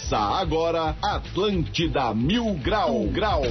Começa agora Atlântida Mil Grau Grau.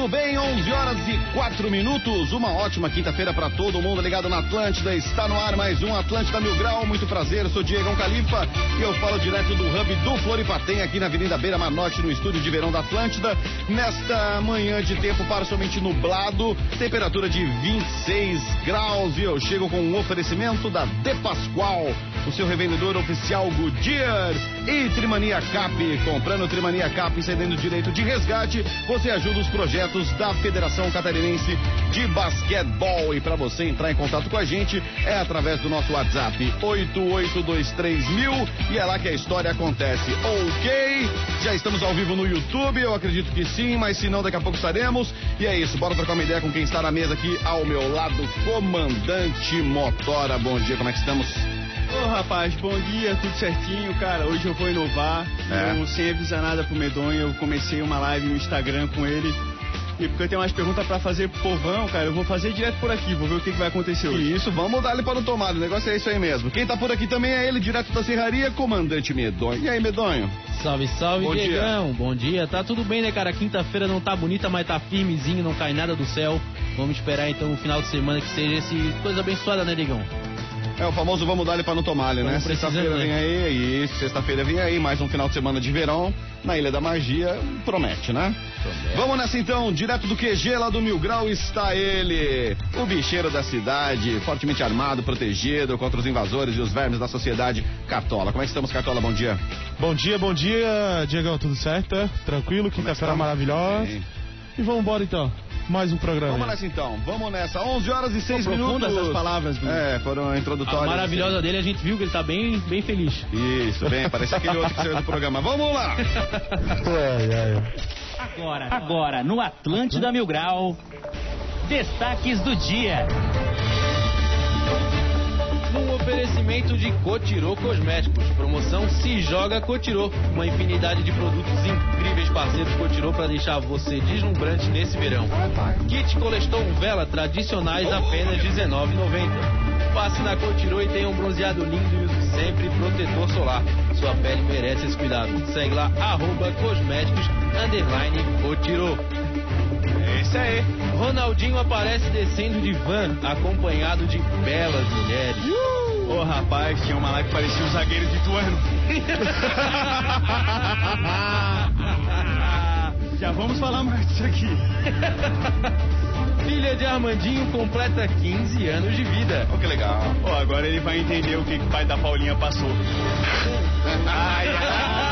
Muito bem, 11 horas e 4 minutos. Uma ótima quinta-feira para todo mundo ligado na Atlântida. Está no ar mais um Atlântida Mil Grau. Muito prazer, sou Diego Califa e eu falo direto do hub do Floripatem aqui na Avenida Beira Manote, no estúdio de verão da Atlântida. Nesta manhã de tempo parcialmente nublado, temperatura de 26 graus. E eu chego com um oferecimento da De Pascoal, o seu revendedor oficial Goodyear e Trimania Cap. Comprando Trimania Cap e cedendo direito de resgate, você ajuda os projetos da Federação Catarinense de Basquetebol. E para você entrar em contato com a gente é através do nosso WhatsApp 8823mil e é lá que a história acontece. Ok? Já estamos ao vivo no YouTube, eu acredito que sim, mas se não, daqui a pouco estaremos. E é isso, bora trocar uma ideia com quem está na mesa aqui ao meu lado, Comandante Motora. Bom dia, como é que estamos? Ô rapaz, bom dia, tudo certinho, cara. Hoje eu vou inovar. É. Eu, sem avisar nada pro Medonho, eu comecei uma live no Instagram com ele. E porque eu tenho umas perguntas pra fazer pro povão, cara, eu vou fazer direto por aqui, vou ver o que, que vai acontecer hoje. Isso, vamos dar ele para o tomado, o negócio é isso aí mesmo. Quem tá por aqui também é ele, direto da Serraria, Comandante Medonho. E aí, Medonho? Salve, salve, Bom Diegão. dia. Bom dia. Tá tudo bem, né, cara? Quinta-feira não tá bonita, mas tá firmezinho, não cai nada do céu. Vamos esperar então o final de semana que seja esse coisa abençoada, né, Diegão? É o famoso vamos dar ele para não tomar, né? Sexta-feira precisando, vem né? aí, isso, sexta-feira vem aí, mais um final de semana de verão na Ilha da Magia, promete, né? Vamos nessa então, direto do QG lá do Mil Grau está ele, o bicheiro da cidade, fortemente armado, protegido contra os invasores e os vermes da sociedade, Cartola. Como é que estamos, Cartola? Bom dia. Bom dia, bom dia, Diegão, tudo certo? é? Tranquilo, quinta-feira estamos? maravilhosa. Bem. E vamos embora então. Mais um programa. Vamos nessa então, vamos nessa. 11 horas e 6 São profundas minutos. essas palavras, Bruno. É, foram A introdutórias. maravilhosa dele, a gente viu que ele tá bem, bem feliz. Isso, bem, parece aquele outro que saiu do programa. Vamos lá! Ai, ai. Agora, agora no Atlântida Mil Grau, destaques do dia. Num oferecimento de Cotirô Cosméticos. Promoção Se Joga Cotirô. Uma infinidade de produtos incríveis parceiros Cotirô para deixar você deslumbrante nesse verão. Kit Coleston Vela tradicionais apenas R$19,90. Passe na Cotirô e tenha um bronzeado lindo e use sempre protetor solar. Sua pele merece esse cuidado. Segue lá, arroba cosméticos, underline Cotirô. Isso aí. Ronaldinho aparece descendo de van, acompanhado de belas mulheres. Ô rapaz, tinha uma lá que parecia um zagueiro de Ituano. Já vamos falar mais disso aqui. Filha de Armandinho completa 15 anos de vida. Oh, que legal. Ó, agora ele vai entender o que, que o pai da Paulinha passou. Ai, ai.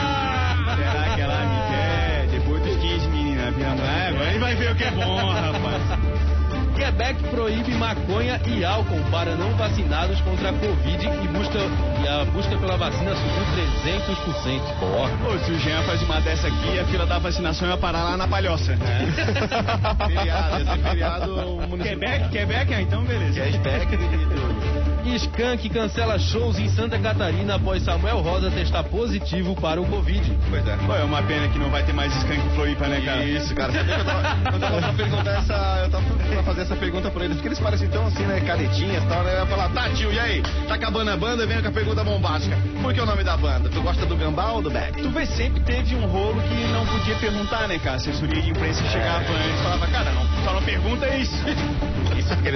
Vai ver o que é bom, rapaz. Quebec proíbe maconha e álcool para não vacinados contra a Covid e, busca, e a busca pela vacina subiu 300%. Ó, Ô, se o Jean faz uma dessa aqui, a fila da vacinação ia parar lá na palhoça. Feriado, esse é feriado municipal. Quebec, Quebec, ah, então beleza. Querido. Skank cancela shows em Santa Catarina após Samuel Rosa testar positivo para o Covid. Pois é. Pô, é uma pena que não vai ter mais skunk em Floripa, né, cara? Isso, cara. Eu tava, eu tava pra perguntar essa. Eu tava pra fazer essa pergunta pra eles, porque eles parecem tão assim, né? Caretinhas e tal, né? Eu ia falar, tá, tio, e aí? Tá acabando a banda? Vem com a pergunta bombástica. Por que o nome da banda? Tu gosta do gambá ou do Beck? Tu vê, sempre teve um rolo que não podia perguntar, né, cara? A assessoria de imprensa chegava antes e falava, cara, não, só não pergunta isso.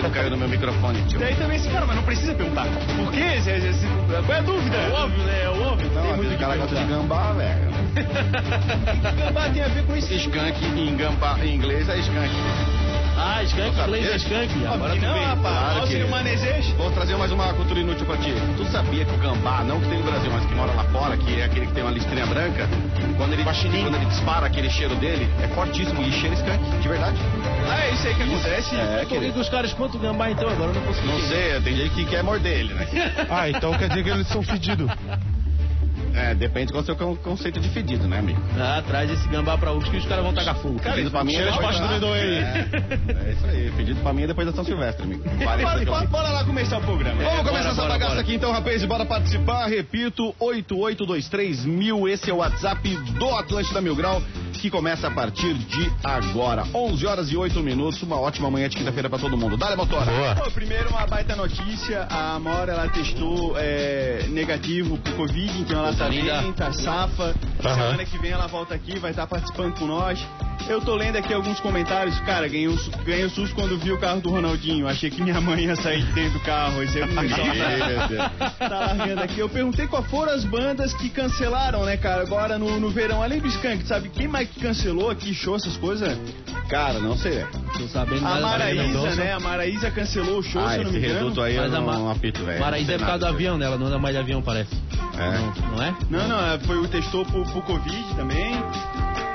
Não caiu no meu microfone, tio. Daí também esse cara, mas não precisa perguntar. Por quê? Zé, Zé, Zé, Qual é a dúvida? É óbvio, né? É óbvio. Não, tem o cara gosta de gambá, velho. Gambá tem a ver com isso. Skunk em gambá, em inglês é skunk. Ah, inglês é Skank. Agora tu rapaz. Claro que- manezejo? Vou trazer mais uma cultura inútil pra ti. Tu sabia que o gambá, não que tem no Brasil, mas que mora lá fora, que é aquele que tem uma listrinha branca, quando ele, quando ele dispara aquele cheiro dele, é fortíssimo e cheira skunk, de verdade. Ah, é isso aí que acontece? É, vendo os caras quanto gambá então, agora eu não consigo Não sei, tem gente que quer morder ele, né? Ah, então quer dizer que eles são fedidos. É, depende qual é o seu con- conceito de fedido, né, amigo? Ah, traz esse gambá pra Ursos que os caras vão tacar fogo. Fedido pra mim é depois do. É, é isso aí, fedido pra mim é depois da São Silvestre, amigo. Bora, bora, bora lá começar o programa. Vamos bora, começar essa bora, bagaça bora. aqui então, rapaz, e bora participar. Repito, 8823 mil, esse é o WhatsApp do Atlântida Mil Grau. que começa a partir de agora. 11 horas e 8 minutos, uma ótima manhã de quinta-feira pra todo mundo. Dale, motora. Pô, primeiro uma baita notícia, a Amora ela testou é, negativo pro Covid, então ela tá linda. tá safa. Aham. Semana que vem ela volta aqui, vai estar participando com nós. Eu tô lendo aqui alguns comentários, cara, ganhei um, ganhei susto quando vi o carro do Ronaldinho. Achei que minha mãe ia sair de dentro do carro. Esse é negócio. tá largando aqui. Eu perguntei qual foram as bandas que cancelaram, né, cara, agora no, no verão. Além do Skank, sabe quem mais que cancelou aqui, show, essas coisas? Cara, não sei. velho. Tô sabendo A da Maraísa, né? A Maraísa cancelou o show, Ah, se eu não me engano. aí eu Mas a não, Ma- não apito, velho. Maraísa é por causa do avião dela, não anda mais de avião, parece. É. Não, não é? Não, não, é, foi o testou pro, pro Covid também.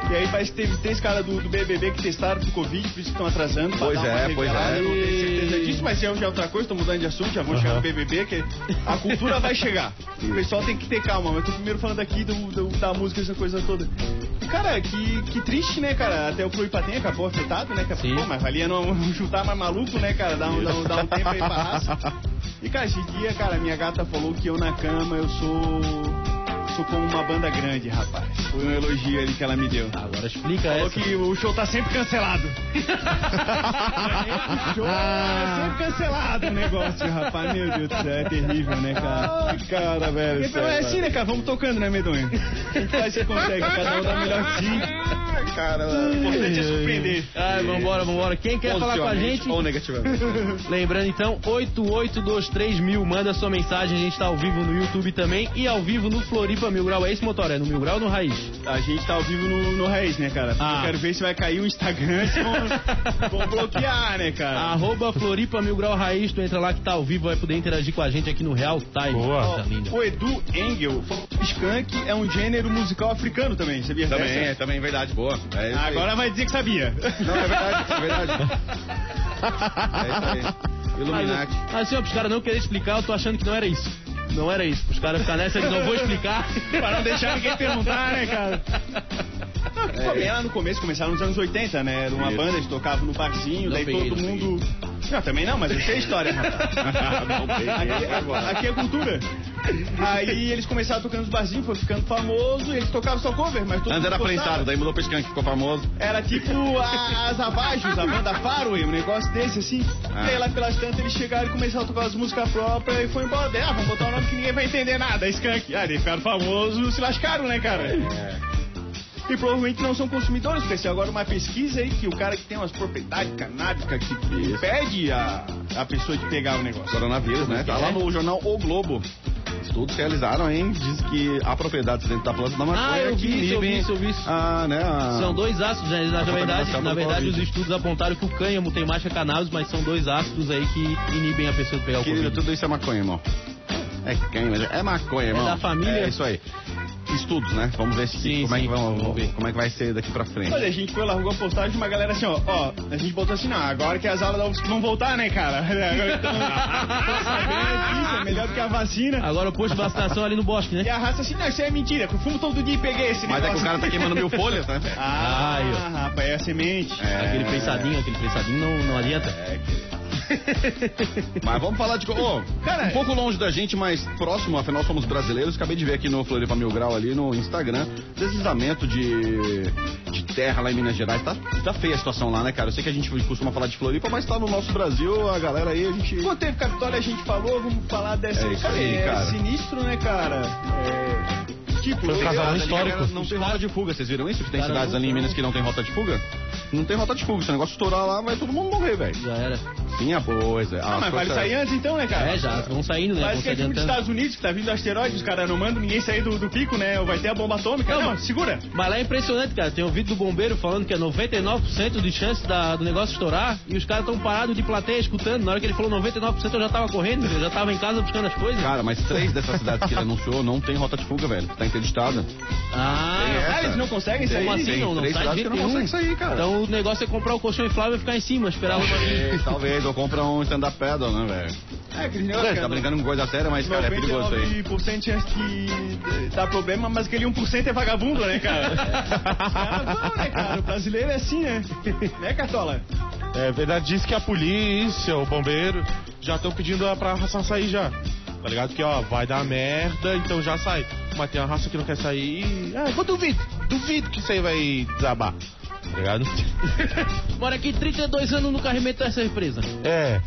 E aí parece que teve três caras do, do BBB que testaram pro Covid, por isso que estão atrasando. Pois dar uma é, pois é. Não tenho certeza disso, mas já é outra coisa, tô mudando de assunto, já vou chegar no BBB, que a cultura vai chegar. O pessoal tem que ter calma, mas tô primeiro falando aqui do, do- da música, essa coisa toda. E, cara, que, que triste, né, cara? Até o Floripatem acabou afetado, né? cara? Sim. Pô, mas valia não chutar mais maluco, né, cara? Dar um, dar um, dar um tempo aí pra raça. E, cara, esse dia, cara, minha gata falou que eu na cama, eu sou... Como uma banda grande, rapaz. Foi um elogio ali que ela me deu. Agora explica Falou essa. que o show tá sempre cancelado. o show é sempre cancelado o negócio, rapaz. Meu Deus do céu, é terrível, né, cara? Cara, velho. Então é assim, né, cara? Vamos tocando, né, Medonha? A gente faz o que consegue, cada um dá melhor. Cara, O importante é surpreender. Ai, vambora, vambora. Quem quer falar com a gente? Ou negativamente. Lembrando então, 8823 mil, manda sua mensagem, a gente tá ao vivo no YouTube também e ao vivo no Floripa Mil Grau. É esse motor? É no Mil Grau ou no Raiz? A gente tá ao vivo no, no Raiz, né, cara? Ah. Eu quero ver se vai cair o Instagram, se vão, vão bloquear, né, cara? Arroba Floripa Mil Grau Raiz, tu entra lá que tá ao vivo, vai poder interagir com a gente aqui no Real Time. Boa. Linda. O Edu Engel, Skank é um gênero musical africano também, sabia Também, dessa? é, também é verdade, boa. É. Agora vai dizer que sabia. Não, é verdade, é verdade. É isso aí. Illuminati. Mas assim, ó, pros caras não querer explicar, eu tô achando que não era isso. Não era isso. Os caras ficar nessa de não vou explicar. pra não deixar ninguém perguntar, né, cara? Não, que foi bem lá no começo, começaram nos anos 80, né? Era uma Isso. banda, eles tocavam no barzinho, Não daí todo mundo. Não, também não, mas eu sei a história, Aqui, agora. aqui é cultura. Aí eles começaram tocando nos barzinhos, foi ficando famoso, e eles tocavam só cover, mas todo Antes era prensado, daí mudou pra Skank, ficou famoso. Era tipo as Abajos, a banda Faroe, um negócio desse assim. Ah. E aí lá pelas tantas eles chegaram e começaram a tocar as músicas próprias e foi embora. Ah, vamos botar um nome que ninguém vai entender nada, Skank. Ah, daí ficaram famosos, se lascaram, né, cara? É. E provavelmente não são consumidores, porque se agora uma pesquisa aí que o cara que tem umas propriedades canábicas que impede a, a pessoa de pegar o negócio. Coronavírus, né? Tá lá no jornal O Globo. Estudos realizaram, hein? Diz que há propriedades dentro da planta da maconha Ah, eu que vi isso, eu vi inibem isso, eu vi isso. a, né, a... São dois ácidos, né? na, A verdade, na verdade os estudos apontaram que o cânhamo tem mais que a cannabis, mas são dois ácidos aí que inibem a pessoa de pegar o Querido, Covid. tudo isso é maconha, irmão. É mas é maconha, irmão. da família. É isso aí. Estudos, né? Vamos ver se, Sim, como, É que sim, vão, vamos ver. como é que vai ser daqui pra frente. Olha, a gente foi, largou a postagem de uma galera assim, ó, ó, a gente botou assim, não, agora que as aulas da UFSC vão voltar, né, cara? Agora então, tô sabendo disso, é melhor do que a vacina. Agora o posto de vacinação ali no bosque, E né? a raça assim, não, isso aí é mentira, que eu fumo todo dia e peguei esse Mas é que o cara tá queimando mil folhas, né? Ah, ó. rapaz, é a semente. É. Aquele pensadinho, aquele pensadinho não, não adianta. Mas vamos falar de. Ô, Cara, um pouco longe da gente, mas próximo, afinal somos brasileiros. Acabei de ver aqui no Floripa Mil Grau ali no Instagram, deslizamento de, de terra lá em Minas Gerais. Tá, tá feia a situação lá, né, cara? Eu sei que a gente costuma falar de Floripa, mas tá no nosso Brasil, a galera aí, a gente. Quando teve Capitólio a gente falou, vamos falar dessa É isso aí, é cara. sinistro, né, cara? É... Tipo, Foi um casal histórico. Não tem rota de fuga, vocês viram isso? Que tem Cara, cidades não ali em. Minas que não tem rota de fuga? Não tem rota de fuga. Se o negócio estourar lá, vai todo mundo morrer, velho. Já era. Sim, a pois é. Ah, mas vale sair antes então, né, cara? É, já, vão saindo, né? Parece que é filme dos. Estados Unidos, que tá vindo asteroide, os caras não mandam ninguém sair do, do pico, né? Vai ter a bomba atômica. Não, Não, mas- segura. Mas lá é impressionante, cara. Tem um vídeo do bombeiro falando que é 99% de chance da- do negócio estourar e os caras estão parados de plateia escutando. Na hora que ele falou 99% eu já tava correndo, eu já tava em casa buscando as coisas. Cara, mas três dessas cidades que ele anunciou não tem rota de fuga, velho. Tá interditada. Ah, Ah, eles não conseguem sair? como assim? tem Não, não três sai que não nenhum. conseguem sair, cara. Então o negócio é comprar o colchão inflável e ficar em cima, esperar uma Talvez, talvez, ou compra um stand-up paddle, né, velho? É, Você que tá é brincando com coisa séria, mas, cara, é perigoso isso aí. 99% de chance de dar problema, mas aquele 1% é vagabundo, né, cara? Os caras vão, né, cara? O brasileiro é assim, né? Né, Cartola? É verdade, diz que a polícia, o bombeiro, já estão pedindo pra raça sair já. Tá ligado? Que ó, vai dar merda, então já sai. Mas tem uma raça que não quer sair. Ah, vou duvido. duvido que isso aí vai desabar. Tá ligado? Mora aqui 32 anos no carregamento dessa empresa. É.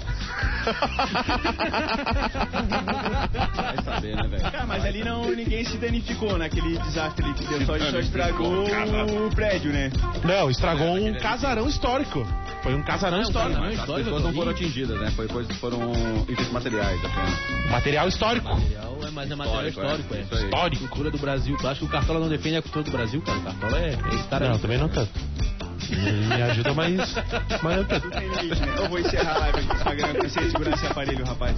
Vai saber, né, velho? Cara, mas ali não, ninguém se danificou naquele desastre ali que deu, só, só estragou o prédio, né? Não, estragou um casarão histórico. Foi um casarão histórico. casarão As histórico, pessoas não foram atingidas, né? Foi coisas foram itens materiais apenas. Material histórico. Material é, mas é material Histórico, histórico, é. é. Histórico. Cultura do Brasil. Tu acha que o Cartola não defende a cultura do Brasil, cara? O Cartola é. Esse cara Não, aí. também não tanto. Me ajuda, mas. Mas não tanto. Tudo tem limite, né? Eu vou encerrar a live aqui no Instagram pra você segurar esse aparelho, rapaz.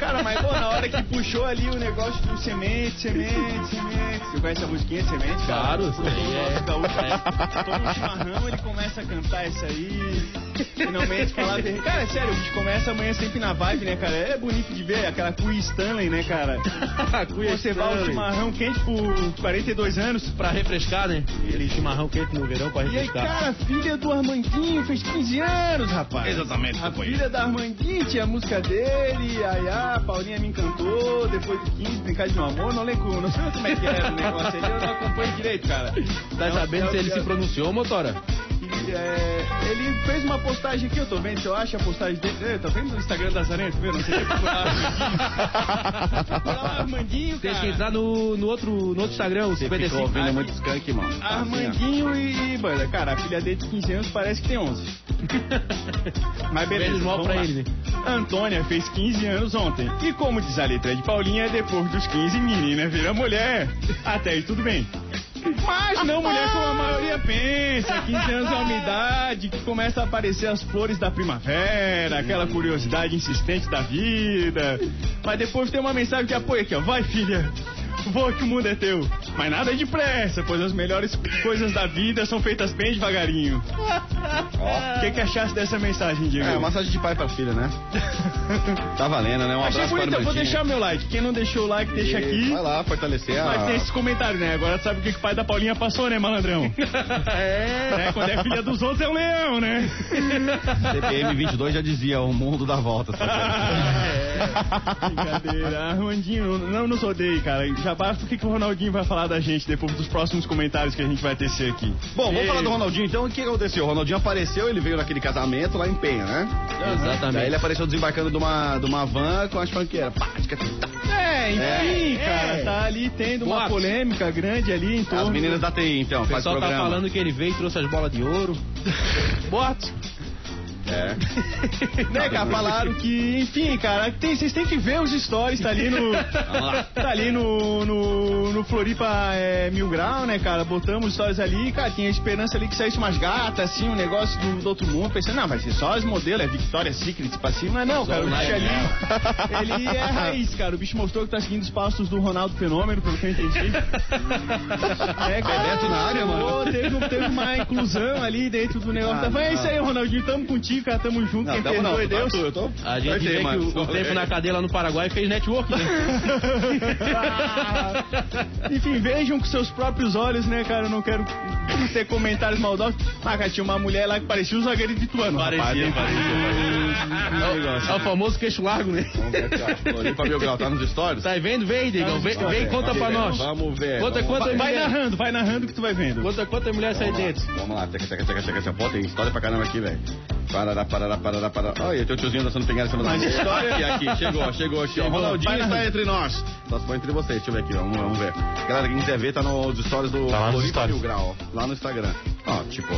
Cara, mas pô, na hora que puxou ali o negócio do semente, semente, semente. Você conhece a musiquinha de semente? cara? Claro, isso aí é- gaúcho, Todo um chimarrão ele começa a cantar essa aí. Finalmente falar. de- Cara, é sério, a gente começa amanhã sempre na vibe, né, cara? É bonito de ver aquela Cuia Stanley, né, cara? Você vai ao chimarrão quente por 42 anos. Pra refrescar, né? Aquele chimarrão quente no verão pra E aí, refrescar. cara, filha do Armandinho fez 15 anos, rapaz. Exatamente, A filha da Armandinho tinha a música dele, aí a Paulinha me encantou, depois do 15, brincar de meu amor, não lembro, não sei como é que era o negócio ali, eu não acompanho direito, cara. Tá Não, sabendo é, se ele é, se pronunciou, motora? Ele, é, ele fez uma postagem aqui, eu tô vendo se eu acho a postagem dele. É, tá vendo no Instagram da Zaranha, tá vendo? Não sei o que procurar. Armandinho, Tem que cara. entrar no, no, outro, no outro Instagram, o Você 55. ficou ouvindo muito skunk, mano. Assim. Armandinho e banda. Cara, a filha dele de 15 anos parece que tem 11. Mas beleza, mal vamos pra lá. ele, né? Antônia fez 15 anos ontem. E como diz a letra de Paulinha, depois dos 15, menina vira mulher. Até aí tudo bem. Mas não mulher como a maioria pensa. 15 anos é uma idade que começa a aparecer as flores da primavera, aquela curiosidade insistente da vida. Mas depois tem uma mensagem que apoia aqui, ó. Vai, filha. Voa que o mundo é teu. Mas nada depressa, pois as melhores coisas da vida são feitas bem devagarinho. O que, que achasse dessa mensagem, Diego? É, massagem de pai pra filha, né? tá valendo, né? Um Achei abraço para bonito, eu vou deixar meu like. Quem não deixou o like, deixa aqui. Vai lá, fortalecer a... Mas tem esses comentários, né? Agora tu sabe o que, que o pai da Paulinha passou, né, malandrão? É. Né? Quando é filha dos outros é um leão, né? CPM 22 já dizia, o mundo dá volta. É, Brincadeira. Armandinho, não nos odeie, cara. Já basta o que, que o Ronaldinho vai falar da gente depois dos próximos comentários que a gente vai tecer aqui. Bom, vamos Ei. falar do Ronaldinho então. O que aconteceu? O Ronaldinho apareceu, ele veio naquele casamento lá em Penha, né? Exatamente. Daí ele apareceu desembarcando de uma, de uma van com as funkeiras. Pá, tica, tica, tica. É, enfim, É, cara, é. tá ali tendo uma polêmica grande ali em torno. As meninas da TI, então, O faz pessoal tá falando que ele veio e trouxe as bolas de ouro. Boatos. É. né, cara, falaram que, enfim, cara, tem, vocês têm que ver os stories, tá ali no. tá ali no, no, no Floripa é, Mil Grau, né, cara? Botamos stories ali, cara, tinha esperança ali que saísse umas gatas, assim, um negócio do, do outro mundo. Pensando, não, vai ser só as modelos, é Victoria's Secret pra cima. Mas não, cara, o bicho ali. Ele é raiz, cara. O bicho mostrou que tá seguindo os passos do Ronaldo Fenômeno, pelo que eu entendi. É, Bebeto na área, mano. Teve, teve uma inclusão ali dentro do negócio. Ah, Mas é isso aí, Ronaldinho. Tamo contigo, cara. Tamo junto. Quem não, Deus. Eu tô... A gente vê que o, o tempo na cadeia lá no Paraguai fez network, né? Ah, Enfim, vejam com seus próprios olhos, né, cara? Eu não quero ter comentários maldosos. Ah, cara, tinha uma mulher lá que parecia o zagueiro de Tuano. Parecia, rapaz. parecia, É o famoso queixo largo, né? Vamos ver. Floripa Mil Grau, tá nos stories? Tá vendo? Vem, Digão. Vem, vem e conta pra nós. Vamos ver. Conta vamos... quantas Vai narrando, vai narrando que tu vai vendo. Quanta, quanta mulher sai lá, dentro? Vamos lá, tcheca, tcheca, tcheca, tcheca. Pô, tem história pra caramba aqui, velho. Parará, parará, parará, parará. Olha, tem o tiozinho dançando pingada em cima da Mas história- Aqui, aqui, chegou, chegou. Chegou. Ronaldinho está entre nós. Só se for entre vocês, deixa eu ver aqui, vamos, vamos ver. Galera, quem quiser ver, tá nos stories do Tá lá nos Floripa stories. Mil Grau, lá no Instagram. Ó, tipo...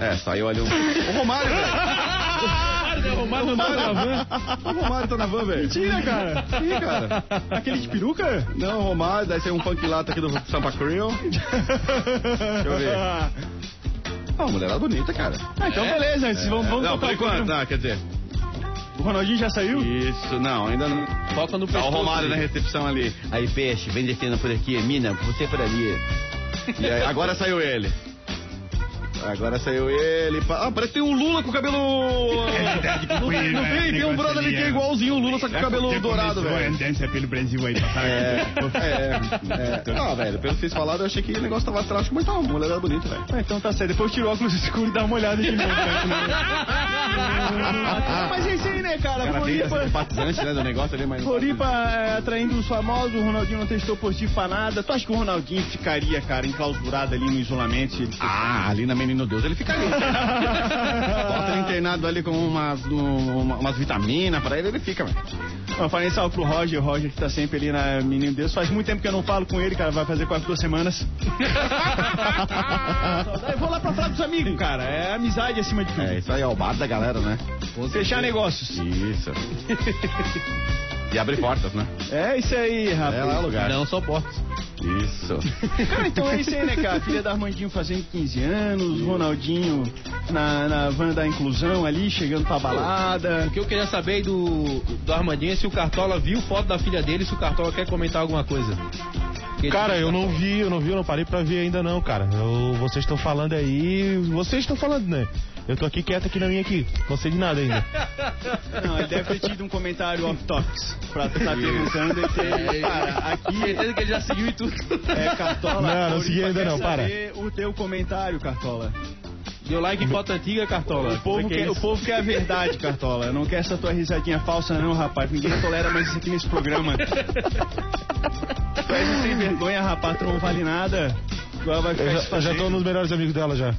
É, saiu ali um... O Romário, velho. O Romário não tá na van. O Romário tá na van, velho. Mentira, cara. Ih, cara. Aquele de peruca? Não, o Romário, daí saiu um funk lata aqui do Sampa Creole. Deixa eu ver. Ah, mulherada bonita, cara. Ah, então beleza, vocês vão, vamos Não, por enquanto, não, quer dizer... O Ronaldinho já saiu? Isso, não, ainda não. Foca no Tá o pescoço. Romário na recepção ali. Aí, peixe, vem descendo por aqui, mina, você por ali. E aí, agora saiu ele. Agora saiu ele. pa- Ah, parece que tem o Lula com o cabelo. Não tem, não tem, tem um brother ali que é igualzinho o Lula, só com o cabelo dourado, velho. Andância pelo Brasil aí, É, é, é. Ah, velho, pelo que vocês falaram, eu achei que o negócio tava trágico, mas tava, a mulher era bonita, velho. Ah, então tá certo. Depois tira o óculos escuro e dá uma olhada de novo. né? Mas é isso aí, né, cara? Cara Floripa, simpatizante, né, do negócio ali, mas... Floripa é, atraindo os famosos, o Ronaldinho não testou positivo pra nada. Tu acha que o Ronaldinho ficaria, cara, enclausurado ali no isolamento? Ah, ali na Menino Deus ele ficaria. Bota ele internado ali com umas, um- umas vitaminas pra ele, ele fica, velho. Não, falei salve pro Roger, o Roger que tá sempre ali na Menino Deus. Faz muito tempo que eu não falo com ele, cara, vai fazer quase duas semanas. Eu vou lá pra falar dos amigos, cara. É amizade acima de tudo. É, isso aí é o bar da galera, né? Fechar negócios. Isso. E abre portas, né? É isso aí, rapaz. É lá o lugar. Não só portas. Isso. Cara, então é isso aí, né, cara? Filha da Armandinho fazendo 15 anos, Ronaldinho na, na van da inclusão ali, chegando pra balada. O que eu queria saber do, do Armandinho é se o Cartola viu foto da filha dele, se o Cartola quer comentar alguma coisa. Cara, eu não vi, eu não vi, eu não parei pra ver ainda não, cara. Eu- vocês estão falando aí, vocês estão falando, né? Eu tô aqui quieto aqui na minha aqui, não sei de nada ainda. Não, ele deve ter tido um comentário off-topics pra tu tá perguntando e ter... Cara, aqui Certeza que ele já seguiu e tudo. é Cartola. Não, não segui ainda não, para. O teu comentário, Cartola. Deu like em foto antiga, Cartola. O povo, é é quer, o povo quer a verdade, Cartola. Não quer essa tua risadinha falsa, não, rapaz. Ninguém tolera mais isso aqui nesse programa. Um sem vergonha, rapaz. Tu não vale nada. Agora vai ficar Eu já, eu já tô nos melhores amigos dela já.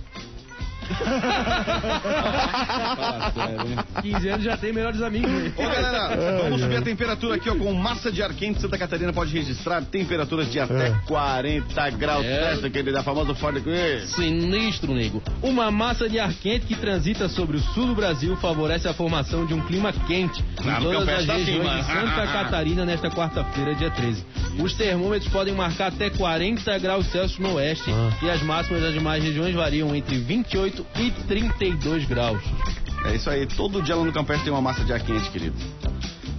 Fala sério, né? 15 anos já tem melhores amigos. né? Ô galera, vamos Ai, subir a temperatura aqui ó, com massa de ar quente. Santa Catarina pode registrar temperaturas de até É. 40 graus É. Celsius, aquele da famosa Ford. Sinistro, nego. Uma massa de ar quente que transita sobre o sul do Brasil favorece a formação de um clima quente Ah, em todas as tá assim, regiões de Santa Catarina nesta quarta-feira, dia 13. Os termômetros podem marcar até 40 graus Celsius no oeste Ah. e as máximas das demais regiões variam entre 28 e 32 graus. É isso aí, todo dia lá no Campestre tem uma massa de ar quente, querido.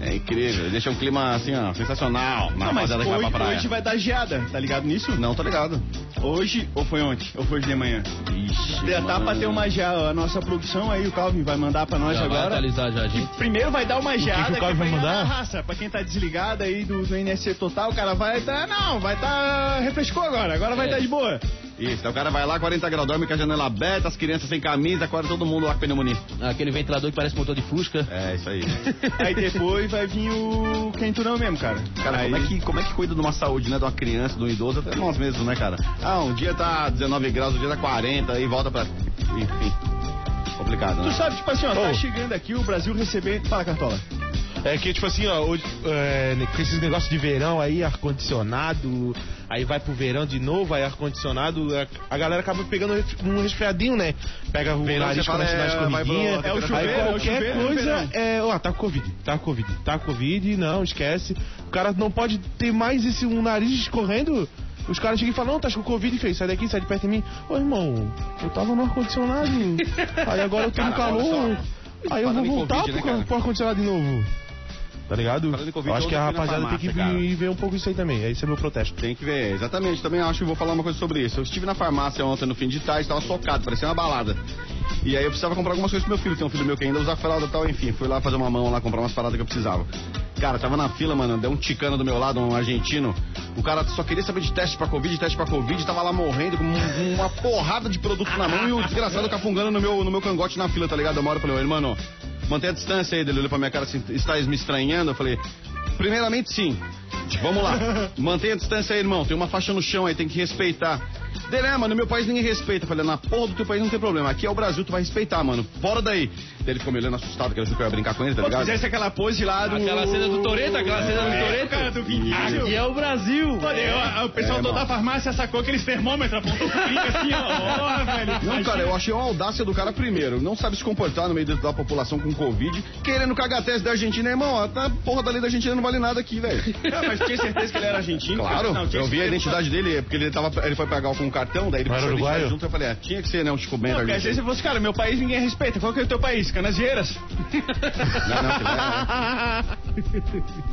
É incrível, deixa um clima assim, ó, sensacional. Na Não, mas rapaziada que vai pra praia. hoje vai dar geada, tá ligado nisso? Não, tô ligado. Hoje, ou foi ontem? Ou foi hoje de manhã? Ixi, tá mano. pra ter uma geada. A nossa produção aí, o Calvin vai mandar pra nós Já vai agora. atualizar já, gente. Primeiro vai dar uma geada que o Calvin vai vai mandar? raça. Pra quem tá desligado aí do, do NSC Total, o cara vai tá. Não, vai tá. Refrescou agora, agora vai É. tá de boa. Isso, então o cara vai lá, 40 graus, dorme com a janela aberta, as crianças sem camisa, acorda todo mundo lá com pneumonia. Aquele ventilador que parece motor de Fusca. É, isso aí. Aí depois vai vir o quenturão mesmo, cara. Cara, aí... como é, que, como é que cuida de uma saúde, né? De uma criança, de um idoso, até nós mesmos, né, cara? Ah, um dia tá 19 graus, um dia tá 40, aí volta pra. Enfim. Complicado, Tu né? sabe, tipo assim, ó, tá Oh. chegando aqui o Brasil recebendo. Fala, Cartola. É que, tipo assim, ó, hoje, é, com esses negócios de verão aí, ar-condicionado, aí vai pro verão de novo, aí ar-condicionado, a, a galera acaba pegando um resfriadinho, né? Pega o Verão, nariz com fala, a é, corridinha, é o aí chuveiro, é o qualquer chuveiro no coisa, é, ó, tá com Covid, tá com Covid, tá com Covid, não, esquece. O cara não pode ter mais esse um nariz escorrendo. Os caras chegam e falam, não, tá com Covid, fez, sai daqui, sai de perto de mim. Ô, irmão, eu tava no ar-condicionado, aí agora eu tô no calor, aí eu vou voltar Covid, né, pro, cara? pro ar-condicionado de novo. Tá ligado? Eu acho que a eu rapaziada tem que vir ver um pouco isso aí também. Esse é meu protesto. Tem que ver, exatamente. Também acho que vou falar uma coisa sobre isso. Eu estive na farmácia ontem no fim de tarde, tava socado, parecia uma balada. E aí eu precisava comprar algumas coisas pro meu filho. Tem um filho meu que ainda usa fralda e tal, enfim. Fui lá fazer uma mão lá, comprar umas paradas que eu precisava. Cara, tava na fila, mano, deu um ticano do meu lado, um argentino. O cara só queria saber de teste pra Covid, teste pra Covid, tava lá morrendo com um- uma porrada de produto na mão e o desgraçado cafungando no meu, no meu cangote na fila, tá ligado? Uma hora eu falei, ô, mantenha a distância aí. Ele olhou pra minha cara assim, está me estranhando? Eu falei, primeiramente sim. Vamos lá. Mantenha a distância aí, irmão. Tem uma faixa no chão aí, tem que respeitar. Dele, é, mano, no meu país ninguém respeita. Eu falei, na porra do teu país não tem problema. Aqui é o Brasil, tu vai respeitar, mano. Fora daí. Daí ele ficou me olhando assustado, que ele achou que eu ia brincar com ele, tá Pô, ligado? fizesse aquela pose lá do. Aquela cena do Toreto, aquela cena do É, Toreto. cara, do. Aqui é o Brasil. Pô, eu- o pessoal É, todo mano. da farmácia sacou aqueles termômetros, apontou assim, ó. Porra, velho. Não, cara, eu achei uma audácia do cara primeiro. Não sabe se comportar no meio da população com Covid, querendo cagar a tese da Argentina, irmão. ó, Tá, porra da lei da Argentina não vale nada aqui, velho. Não, mas tinha certeza que ele era argentino? Claro, Não, eu vi a identidade dele, porque ele, tava, ele foi pegar com um cartão, daí ele Mas identidade junto, eu falei, ah, tinha que ser, né, o Chico Bento Não, quer dizer, argentino. se fosse, cara, meu país ninguém respeita. Qual que é o teu país? Canasvieiras? Não, não, é,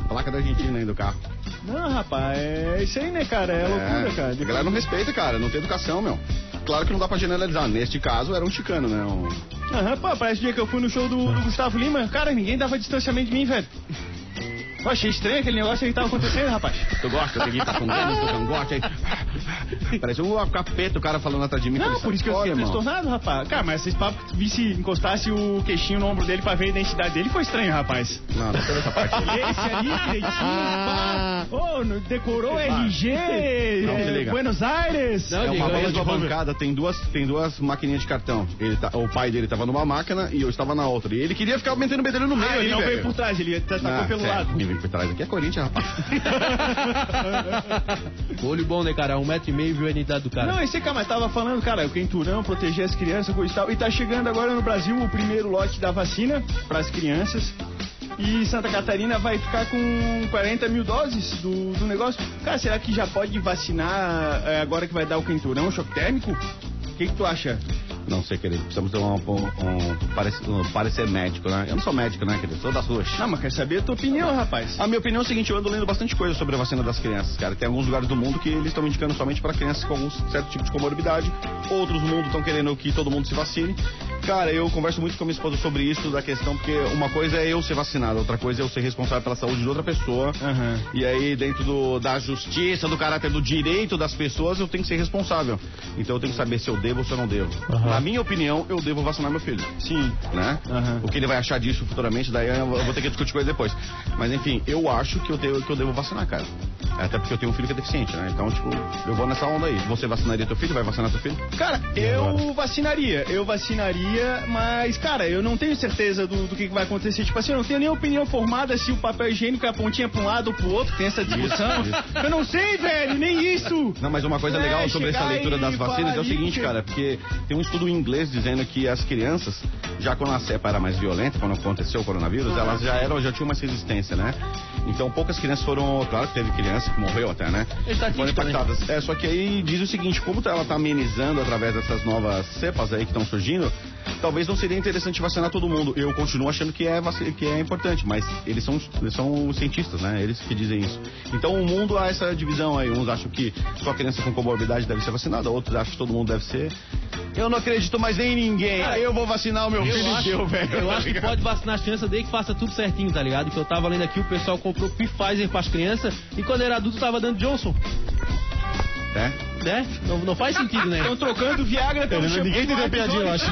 placa da Argentina aí do carro. Não, rapaz, é isso aí, né, cara? É, loucura, cara. A galera não respeita, cara, não tem educação, meu. Claro que não dá pra generalizar. Neste caso, era um chicano, né? Um... Aham, pô, parece o dia que eu fui no show do, do Gustavo Lima. Cara, ninguém dava distanciamento de mim, velho. Eu achei estranho aquele negócio aí que tava acontecendo, rapaz. Tu gosta? Eu tá com dedo, tu não gosta aí. Parece um capeta o cara falando atrás de mim. Não, por isso que eu "Sai fiquei fora, irmão." transtornado, rapaz. Cara, mas esses papos que tu visse encostasse o queixinho no ombro dele pra ver a identidade dele foi estranho, rapaz. Não, não tem essa parte. Esse ali, direitinho, pá. Ô, no- decorou RG, Não, se é, liga. Buenos Aires. Não, É uma te falar- bancada, tem duas, tem duas maquininhas de cartão. Ele tá, o pai dele tava numa máquina e eu estava na outra. E ele queria ficar metendo o bedelho no meio Ah, ali, ele não veio por trás, ele Ah, pelo sério, lado. Quem veio por trás aqui é Corinthians, rapaz. Olho bom, né, cara? Um metro e meio viu a identidade do cara. Não, esse cara, mas tava falando, cara, o quenturão, proteger as crianças, coisa e tal. E tá chegando agora no Brasil o primeiro lote da vacina pras crianças. E Santa Catarina vai ficar com 40 mil doses do, do negócio. Cara, será que já pode vacinar é, agora que vai dar o quenturão, choque térmico? O que, que tu acha? Não sei, querido. Precisamos ter um, um, um, parece- um parecer médico, né? Eu não sou médico, né, querido? Sou das ruas. Não, mas quer saber a tua opinião, rapaz. A minha opinião é o seguinte, eu ando lendo bastante coisa sobre a vacina das crianças, cara. Tem alguns lugares do mundo que eles estão indicando somente para crianças com algum certo tipo de comorbidade. Outros mundos estão querendo que todo mundo se vacine. Cara, eu converso muito com a minha esposa sobre isso, da questão, porque uma coisa é eu ser vacinado, outra coisa é eu ser responsável pela saúde de outra pessoa. Aham. E aí, dentro do- da justiça, do caráter do direito das pessoas, eu tenho que ser responsável. Então eu tenho que saber se eu devo ou se eu não devo. Aham. Na minha opinião, eu devo vacinar meu filho Sim. né? Aham. O que ele vai achar disso futuramente, daí eu vou ter que discutir com ele depois. Mas enfim, eu acho que eu, devo, que eu devo vacinar, cara. Até porque eu tenho um filho que é deficiente, né? Então, tipo, eu vou nessa onda aí. Você vacinaria teu filho? Vai vacinar teu filho? Cara, eu vacinaria, eu vacinaria, mas, cara, eu não tenho certeza do, do que, vai acontecer. Tipo assim, eu não tenho nem opinião formada se o papel higiênico é a pontinha pra um lado ou pro outro, tem essa discussão. Isso, Eu não sei, velho, nem isso. Não, mas uma coisa É, legal sobre essa leitura das vacinas é o seguinte, cara, porque tem um estudo em inglês dizendo que as crianças, já quando a cepa era mais violenta, quando aconteceu o coronavírus, elas já eram, já tinham mais resistência, né? Então poucas crianças foram, claro que teve criança que morreu até, né? Foram né? impactadas. É, só que aí diz o seguinte, como ela tá amenizando através dessas novas cepas aí que estão surgindo, talvez não seria interessante vacinar todo mundo. Eu continuo achando que é, que é importante, mas eles são, eles são cientistas, né? Eles que dizem isso. Então o mundo há essa divisão aí. Uns acham que só criança com comorbidade deve ser vacinada, outros acham que todo mundo deve ser. Eu não acredito mais em ninguém. Cara, eu vou vacinar o meu Eu filho acho, deu, velho. eu acho que pode vacinar as crianças desde que faça tudo certinho, tá ligado? Que eu tava lendo aqui, o pessoal comprou Pfizer pras crianças e quando era adulto tava dando Johnson. É? Né? Não, não faz sentido, né? Estão trocando Viagra pelo shampoo Ninguém entendeu a piadinha, eu acho.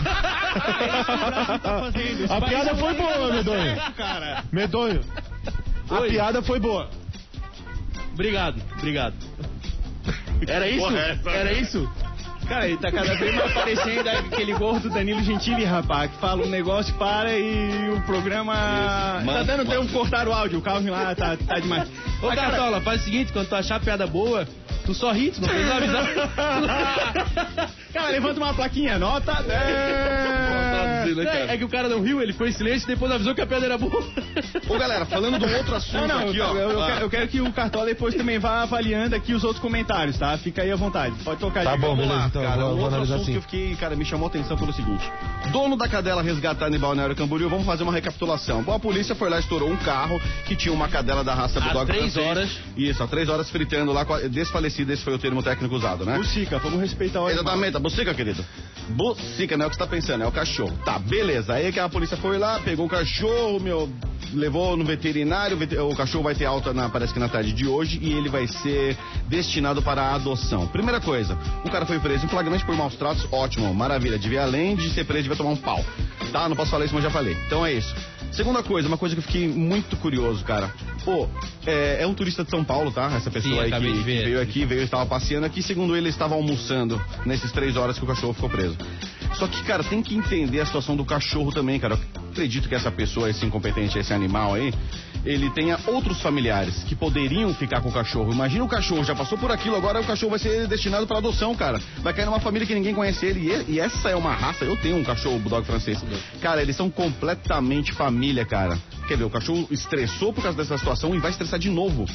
tá A piada foi boa, Medonho. cara. Medonho. A Oi. piada foi boa. Obrigado, obrigado. Era isso? porra essa? Era isso? Cara, ele tá cada vez mais parecendo aquele gordo Danilo Gentili, rapaz, que fala um negócio, para e o programa. Isso. Tá dando tempo de cortar o áudio, o Calvin lá tá, tá demais. Ô, Cartola, faz o seguinte, quando tu achar a piada boa, tu só ri, tu não precisa avisar. cara, levanta uma plaquinha, nota 10. É, é que o cara não riu, ele foi em silêncio e depois avisou que a piada era boa. Ô galera, falando de um outro assunto Não, não, aqui, eu, ó. eu- eu Ah. quero, eu quero que o Cartola depois também vá avaliando aqui os outros comentários, tá? Fica aí à vontade. Pode tocar Tá aí. bom, Vamos beleza, lá, então, cara, vou- um vou outro analisar assunto assim. que eu fiquei, cara, me chamou a atenção pelo seguinte. Dono da cadela resgatada em Balneário Camboriú, vamos fazer uma recapitulação. Bom, a polícia foi lá e estourou um carro que tinha uma cadela da raça Há Bulldog três francês. horas. Isso, há três horas fritando lá, com esse foi o termo técnico usado, né? Bucica, vamos respeitar o. Exatamente, a bucica, querido. Bucica, não é o que você tá pensando, é o cachorro. Tá, beleza. Aí que a polícia foi lá, pegou o cachorro, meu, levou no veterinário, o vete- o cachorro vai ter alta, na, parece que na tarde de hoje, e ele vai ser destinado para a adoção. Primeira coisa, o cara foi preso em flagrante por maus tratos, ótimo, maravilha. Devia, além de ser preso, devia tomar um pau. Tá, não posso falar isso, mas já falei. Então é isso. Segunda coisa, uma coisa que eu fiquei muito curioso, cara. Pô, é, é um turista de São Paulo, tá? Essa pessoa Sim, aí que, que veio aqui, veio, estava passeando aqui. Segundo ele, estava almoçando nesses três horas que o cachorro ficou preso. Só que, cara, tem que entender a situação do cachorro também, cara. Eu acredito que essa pessoa, esse incompetente, esse animal aí, ele tenha outros familiares que poderiam ficar com o cachorro. Imagina o cachorro, já passou por aquilo, agora o cachorro vai ser destinado para adoção, cara. Vai cair numa família que ninguém conhece ele. E, e essa é uma raça, eu tenho um cachorro bulldog francês. Cara, eles são completamente família, cara. Quer ver, o cachorro estressou por causa dessa situação e vai estressar de novo.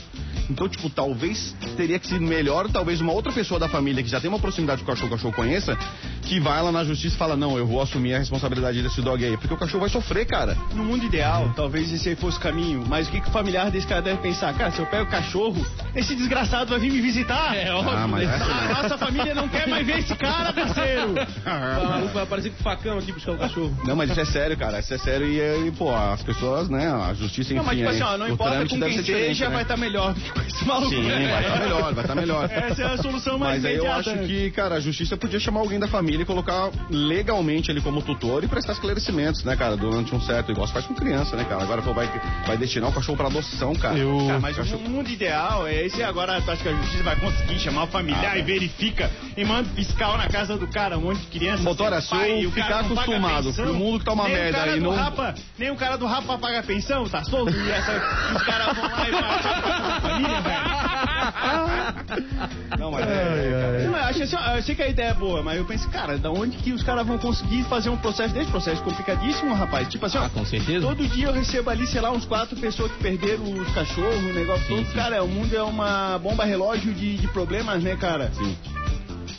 Então, tipo, talvez teria que ser melhor, talvez uma outra pessoa da família que já tem uma proximidade com o cachorro, o cachorro conheça, que vai lá na justiça e fala, não, eu vou assumir a responsabilidade desse dog aí. Porque o cachorro vai sofrer, cara. No mundo ideal, talvez esse aí fosse o caminho, mas o que, que o familiar desse cara deve pensar? Cara, se eu pego o cachorro, esse desgraçado vai vir me visitar. É óbvio. Ah, mas né? A nossa família não quer mais ver esse cara, parceiro. O maluco vai aparecer com facão aqui buscar o cachorro. Não, mas isso é sério, cara. Isso é sério e, e pô, as pessoas, né, a justiça, enfim... Não, mas tipo aí, assim, ó, não o importa com quem seja, né? vai estar melhor do que com esse maluco. Sim, vai estar melhor, vai estar melhor. Essa é a solução mais Mas aí eu acho né? que, cara, a justiça podia chamar alguém da família e colocar legalmente ele como tutor e prestar esclarecimentos, né, cara, durante um certo, igual se faz com criança, né, cara. Agora pô, vai, vai destinar o cachorro pra adoção, cara. Eu. Cara, mas o mundo ideal é esse agora, tu acha que a justiça vai conseguir chamar o familiar Ah, e verifica e manda fiscal na casa do cara, um monte de criança. Motora, sem se pai, eu e ficar acostumado que o mundo que tá uma nem merda do não- Rapa, nem o cara do Rapa paga pensão, tá solto, e essa, os caras vão lá e a família, velho. Não, mas Ai, é, ai. Não, eu, acho assim, eu sei que a ideia é boa, mas eu penso, cara, da onde que os caras vão conseguir fazer um processo desse processo complicadíssimo, rapaz? Tipo assim, ó, Ah, com certeza. todo dia eu recebo ali, sei lá, uns quatro pessoas que perderam os cachorros, o negócio Sim, todo. sim. Cara, o mundo é uma bomba relógio de, de problemas, né, cara? Sim.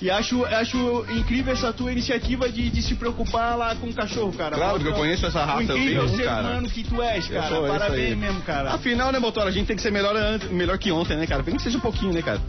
E acho, acho incrível essa tua iniciativa de, de se preocupar lá com o cachorro, cara. Claro, porque eu conheço essa raça, eu incrível tenho um, ser cara. humano que tu és, Eu cara. Parabéns mesmo, cara. Afinal, né, motor, a gente tem que ser melhor, melhor que ontem, né, cara? Tem que seja um pouquinho, né, cara?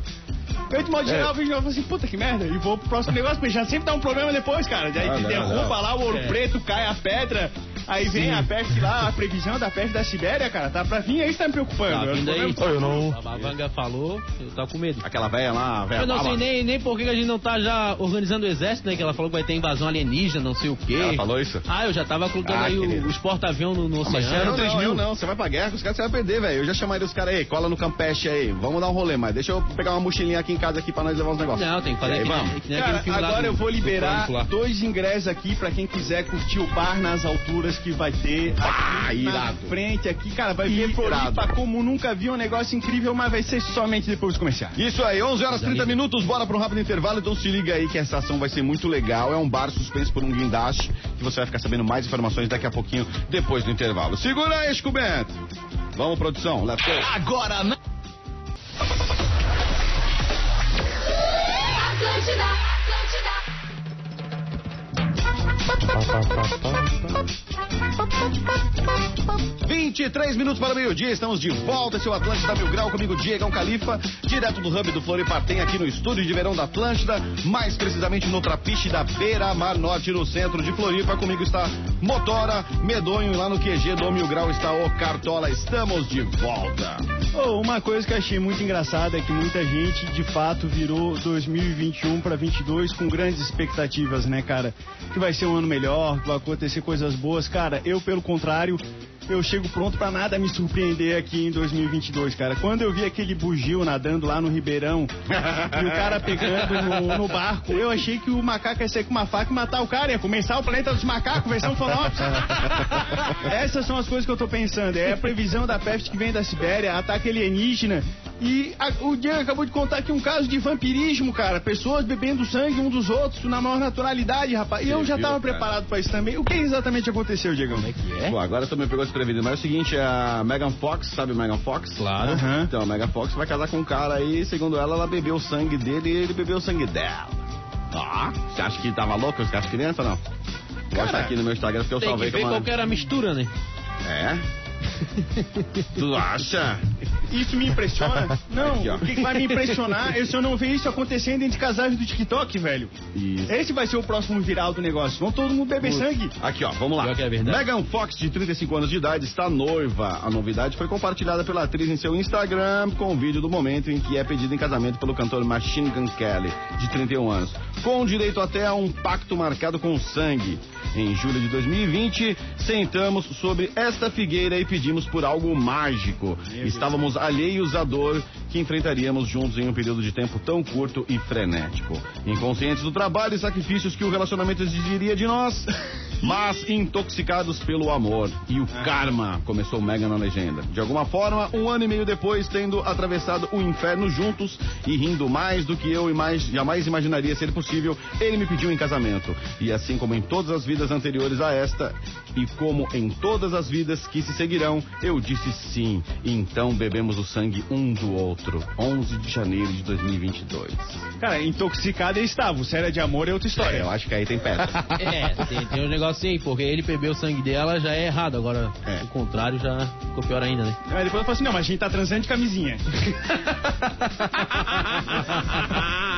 Eu, de modo É. geral, vejo e falo assim, puta que merda, e vou pro próximo negócio, porque já sempre dá um problema depois, cara. Daí Ah, te derruba não. lá o ouro É. preto, cai a pedra, aí vem a peste lá, a previsão da peste da Sibéria, cara, tá pra vir aí, tá me preocupando. Tá vindo aí. Eu não- A Babanga falou, eu tava com medo. Aquela velha lá, velha Eu não sei nem, nem por que que a gente não tá já organizando o exército, né? Que ela falou que vai ter invasão alienígena, não sei o quê. Ela falou isso? Ah, eu já tava colocando Ah, aí o- querido. os porta-avião no, no Ah, mas oceano. não, 3 não, mil. eu não, você vai pra guerra, os caras você vai perder, velho. Eu já chamaria os caras aí, cola no Campeche aí, vamos dar um rolê, mas deixa eu pegar uma mochilinha aqui em casa aqui pra nós levar uns negócios. Não, tem que fazer aí, que vamos. que nem aquele Cara, agora do- eu vou liberar dois ingressos aqui pra quem quiser curtir o bar nas alturas que vai ter aqui Ah, na irado. frente aqui, cara, vai Irado. Floripa como nunca vi um negócio incrível, mas vai ser somente depois dos comerciais. Isso aí, 11 horas 30 amigos. minutos, bora pra um rápido intervalo, então se liga aí que essa ação vai ser muito legal. É um bar suspenso por um guindaste, que você vai ficar sabendo mais informações daqui a pouquinho, depois do intervalo. Segura aí, Scubento. Vamos, produção, let's go. Agora, na... Atlântida, Atlântida. 23 minutos para o meio-dia, estamos de volta, seu Atlântida Mil Grau, comigo Diegão Califa, direto do hub do Floripatem, aqui no estúdio de verão da Atlântida, mais precisamente no Trapiche da Beira Mar Norte, no centro de Floripa. Comigo está Motora, Medonho, lá no QG do Mil Grau está o Cartola. Estamos de volta. Oh, uma coisa que achei muito engraçada é que muita gente, de fato, virou 2021 para 22 com grandes expectativas, né, cara? Que vai ser um ano melhor, que vai acontecer coisas boas. Cara, eu, pelo contrário, eu chego pronto pra nada me surpreender aqui em 2022, cara. Quando eu vi aquele bugio nadando lá no Ribeirão e o cara pegando no, no barco, eu achei que o macaco ia sair com uma faca e matar o cara, ia começar o planeta dos macacos, versão Fanopes. Essas são as coisas que eu tô pensando. É a previsão da peste que vem da Sibéria, ataque alienígena. E a- o Diego acabou de contar aqui um caso de vampirismo, cara. Pessoas bebendo sangue um dos outros na maior naturalidade, rapaz. E eu já viu, tava cara? preparado pra isso também. O que exatamente aconteceu, Diego? Pô, agora me pegou desprevenido. Mas é o seguinte, a Megan Fox, sabe o Megan Fox? Claro. Aham. Então, a Megan Fox vai casar com um cara aí, segundo ela, ela bebeu o sangue dele e ele bebeu o sangue dela. Ah, você acha que tava louco com as crianças não? Vou achar aqui no meu Instagram porque eu Tem que salvei ver com qual uma... que era a mistura, né? É? Tu acha? Isso me impressiona? Não, Aqui, o que vai me impressionar é se eu não ver isso acontecendo entre casais do TikTok, velho. Isso. Esse vai ser o próximo viral do negócio. Vão todo mundo beber sangue. Aqui, ó, vamos lá. É. Megan Fox, de 35 anos de idade, está noiva. A novidade foi compartilhada pela atriz em seu Instagram com o vídeo do momento em que é pedida em casamento pelo cantor Machine Gun Kelly, de 31 anos, com direito até a um pacto marcado com sangue. Em julho de 2020, sentamos sobre esta figueira e pedimos por algo mágico. Estávamos alheios à dor que enfrentaríamos juntos em um período de tempo tão curto e frenético. Inconscientes do trabalho e sacrifícios que o relacionamento exigiria de nós, Mas intoxicados pelo amor e o karma, começou o Mega na legenda. De alguma forma, um ano e meio depois, tendo atravessado o inferno juntos e rindo mais do que eu e mais, jamais imaginaria ser possível, ele me pediu em casamento. E assim como em todas as vidas anteriores a esta, e como em todas as vidas que se seguirão, eu disse sim. E então bebemos o sangue um do outro. 11 de janeiro de 2022. Cara, intoxicado ele estava. O sério de amor é outra história. É, eu acho que aí tem pedra. É, tem, tem um negócio aí, porque ele beber o sangue dela já é errado. Agora, É. o contrário já ficou pior ainda, né? Aí depois eu falo assim, não, mas a gente tá transando de camisinha.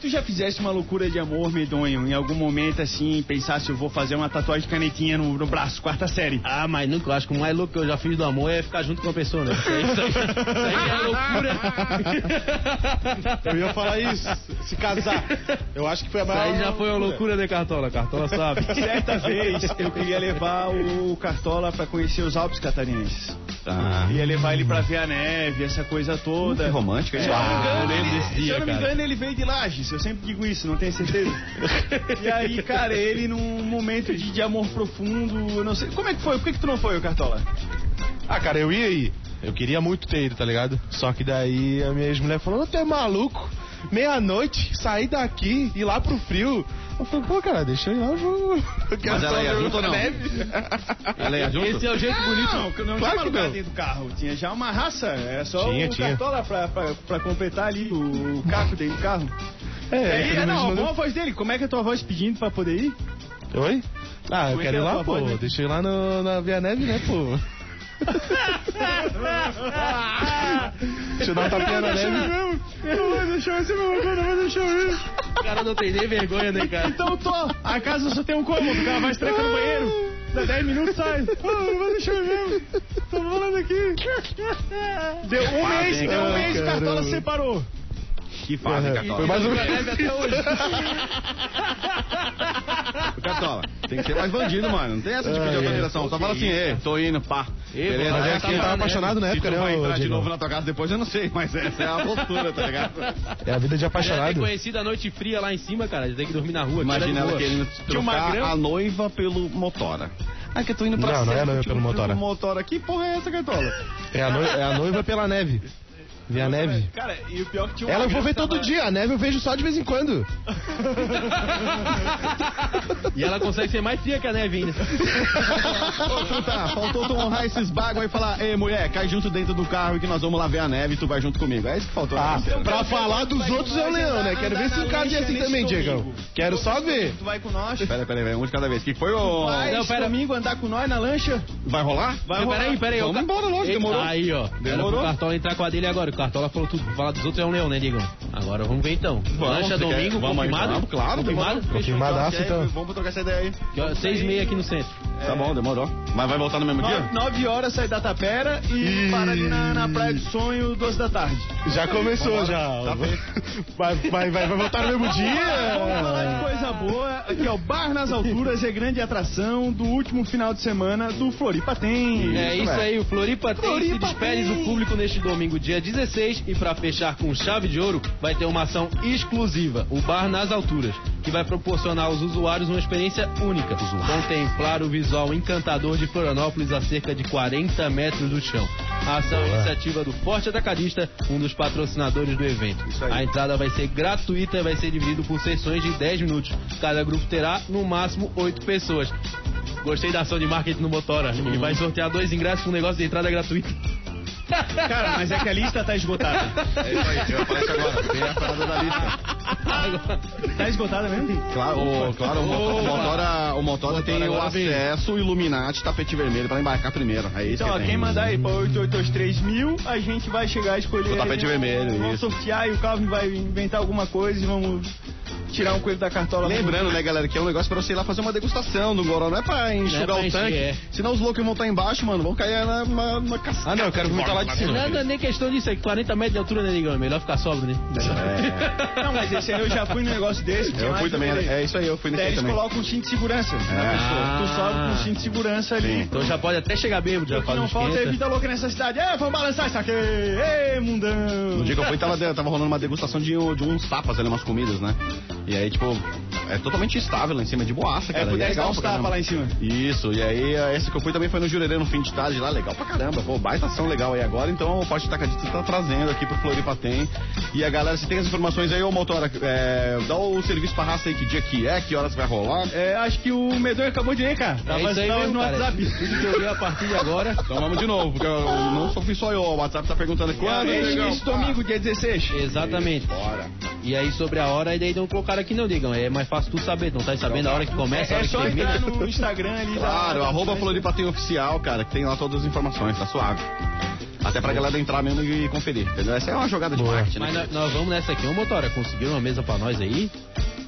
tu já fizeste uma loucura de amor, medonho, em algum momento assim, pensar se eu vou fazer uma tatuagem de canetinha no, no braço, quarta série? Ah, mas nunca, eu acho que o mais louco que eu já fiz do amor é ficar junto com a pessoa, né? Isso aí, isso aí, isso aí é loucura. Eu ia falar isso, se casar. Eu acho que foi a Isso maior. aí já foi uma loucura, né, Cartola? Cartola sabe. Certa vez eu queria levar o Cartola pra conhecer os Alpes catarinenses. Tá. Ia levar ele pra ver a neve, essa coisa toda. Que romântica, hein? Se eu não me Ah, ele, desse se eu não me cara. engano, ele veio de Lages. Eu sempre digo isso, não tenho certeza. e aí, cara, ele num momento de, de amor profundo, eu não sei. Como é que foi? Por que, que tu não foi, ô Cartola? Ah, cara, eu ia ir. Eu queria muito ter ido, tá ligado? Só que daí a minha ex-mulher falou: Tu é maluco? Meia-noite, sair daqui, ir lá pro frio. Eu falei, pô, cara, deixa eu ir lá, eu vou. Eu quero Mas ela só ia junto ou não? neve. Ela ia junto? Esse é o jeito bonito. Não, que não Claro tinha não. dentro do carro. Tinha já uma raça. Era só Tinha, o tinha. Cartola pra, pra, pra completar ali o caco dentro do carro. É, é, não, mandou- bom a voz dele. Como é que é a tua voz pedindo pra poder ir? Oi? Ah, eu Como é quero que ir é a lá, pô. voz, né? Deixa eu ir lá no, na Via Neve, né, pô? Deixa eu dar um tapinha na neve. Não vai deixar esse meu não vai deixar eu ir. O cara não tem nem vergonha, né, cara? Então tô. A casa só tem um cômodo, o cara vai estrecar no banheiro. Dá 10 minutos sai. Ah, não vai deixar eu mesmo. Tô falando aqui. Deu um mês, hein, deu um mês, o Cartola separou. Que fase, É, Cartola. foi mais ou Fica menos. leve até hoje. Cartola, tem que ser mais bandido, mano. Não tem essa de pedir autorização. Só fala assim, ei, tô indo, pá. Ei, Beleza? mas é que tava apaixonado na Se época, tu né, vai ô, entrar de novo na tua casa depois, eu não sei, mas essa é a postura, tá ligado? É a vida de Já tem apaixonado. conhecido a noite fria lá em cima, cara. Já tem que dormir na rua. Imagina ela querendo trocar a noiva pelo motora. Ah, que eu tô indo pra Não, não é a noiva pelo motora. motora. Que porra é essa, Cartola? É é a noiva pela neve. Vê a neve. Cara, e o pior que tinha Ela eu vou ver todo dia, a neve eu vejo só de vez em quando. E ela consegue ser mais fria que a neve ainda. Ô, truta, faltou tu honrar esses bagulho e falar, ei, mulher, cai junto dentro do carro e que nós vamos lá ver a neve e tu vai junto comigo. É isso que faltou. Ah, né, pra falar dos outros é o leão, né? Quero ver se encaixa assim também, Diegão. Quero só ver. Tu vai com nós. Pera, pera, pera, um de cada vez. O que foi, ô? Vai Não, pera. domingo andar com nós na lancha. Vai rolar? Vai rolar. peraí, peraí. Vamos o embora, lógico, demorou. Aí, ó. Era Demorou. pro Cartola entrar com a dele agora. Cartola falou tudo. Falar dos outros é um leão, né, Digão? Agora vamos ver então. Lancha você quer- domingo, vamos confirmado? então. Claro, confirmado. Confirmadaço, então. Vamos trocar essa ideia aí. Seis e meia aqui no centro. Tá bom, demorou. Mas vai voltar no mesmo dia? Nove, nove horas sai da Tapera e E- para ali na, na Praia do Sonho, duas da tarde. Já começou, já. Tá Vai, vai, vai, vai voltar no mesmo Vamos falar de dia. coisa boa. Aqui, ó, Bar nas Alturas é grande atração do último final de semana do Floripa Tem. É isso aí, o Floripa, tem se Floripa despede do público neste domingo, dia 16, e para fechar com chave de ouro, vai ter uma ação exclusiva, o Bar nas Alturas, que vai proporcionar aos usuários uma experiência única, contemplar o visual encantador de Florianópolis a cerca de 40 metros do chão. A ação é iniciativa do Forte Atacadista, um dos patrocinadores do evento. A entrada vai ser gratuita e vai ser dividida por sessões de 10 minutos. Cada grupo terá, no máximo, 8 pessoas. Gostei da ação de marketing no Motora. Ele vai sortear dois ingressos com um negócio de entrada gratuita. Cara, mas é que a lista tá esgotada. É isso aí, eu agora. Tem a parada da lista. Tá esgotada mesmo? Claro, o, claro, o, o Motora, o Motora tem o acesso Illuminati tapete vermelho pra embarcar primeiro. É isso Então, ó, que tem. quem mandar aí pra 8823 mil, a gente vai chegar a escolher. O tapete vermelho, Vamos isso. sortear e o Calvin vai inventar alguma coisa e vamos tirar um coelho da cartola. Lembrando, né, galera, que é um negócio pra você ir lá fazer uma degustação do Goró, não é pra enxugar é pra o tanque. é. Senão os loucos vão estar embaixo, mano, vão cair na, na, na cascata. Ah, não, eu quero vomitar lá de cima. Não, não é nem questão disso, é que 40 metros de altura, né, Digão? É melhor ficar sóbrio, né? Não, mas esse aí eu já fui num negócio desse. Eu fui também, é isso aí, eu fui nesse Daí aí eles também. colocam um cinto de segurança na É. pessoa. Tu sobe com um cinto de segurança ali. Sim. Então já pode até chegar bêbado, já O que não falta é vida louca nessa cidade. É, vamos balançar isso aqui. Ei, mundão. No dia que eu fui, tava, tava rolando uma degustação de, de uns tapas ali, umas comidas, né? E aí, tipo, é totalmente estável lá em cima, de boaça, cara. É, E pudesse dar legal lá em cima. Isso, e aí eh, esse que eu fui também foi no Jurerê no fim de tarde lá, legal pra caramba. Pô, baita ação legal aí agora, então o Forte Tacadista tá trazendo aqui pro Floripa tem. E a galera, se tem as informações aí, ô Motora, é, dá o serviço pra raça aí, que dia que é, que horas vai rolar. É, acho que o Medonho acabou de ler, cara. Tava é isso aí mesmo, no cara. WhatsApp. Tudo que eu li a partir de agora. Então vamos de novo, porque eu, não só fui só eu, o WhatsApp tá perguntando quando. É esse domingo, dia 16. Exatamente. Bora. E aí sobre a hora, e daí não colocaram aqui não, Digão. É mais fácil tu saber, não tá sabendo a hora que começa, a É hora que só termina. entrar no Instagram ali. Claro, da- arroba Floripa tem oficial, cara, que tem lá todas as informações, tá suave. Até pra galera entrar mesmo e conferir, entendeu? Essa é uma jogada de marketing, Mas né? nós, nós vamos nessa aqui, ô Motora, conseguiram uma mesa pra nós aí?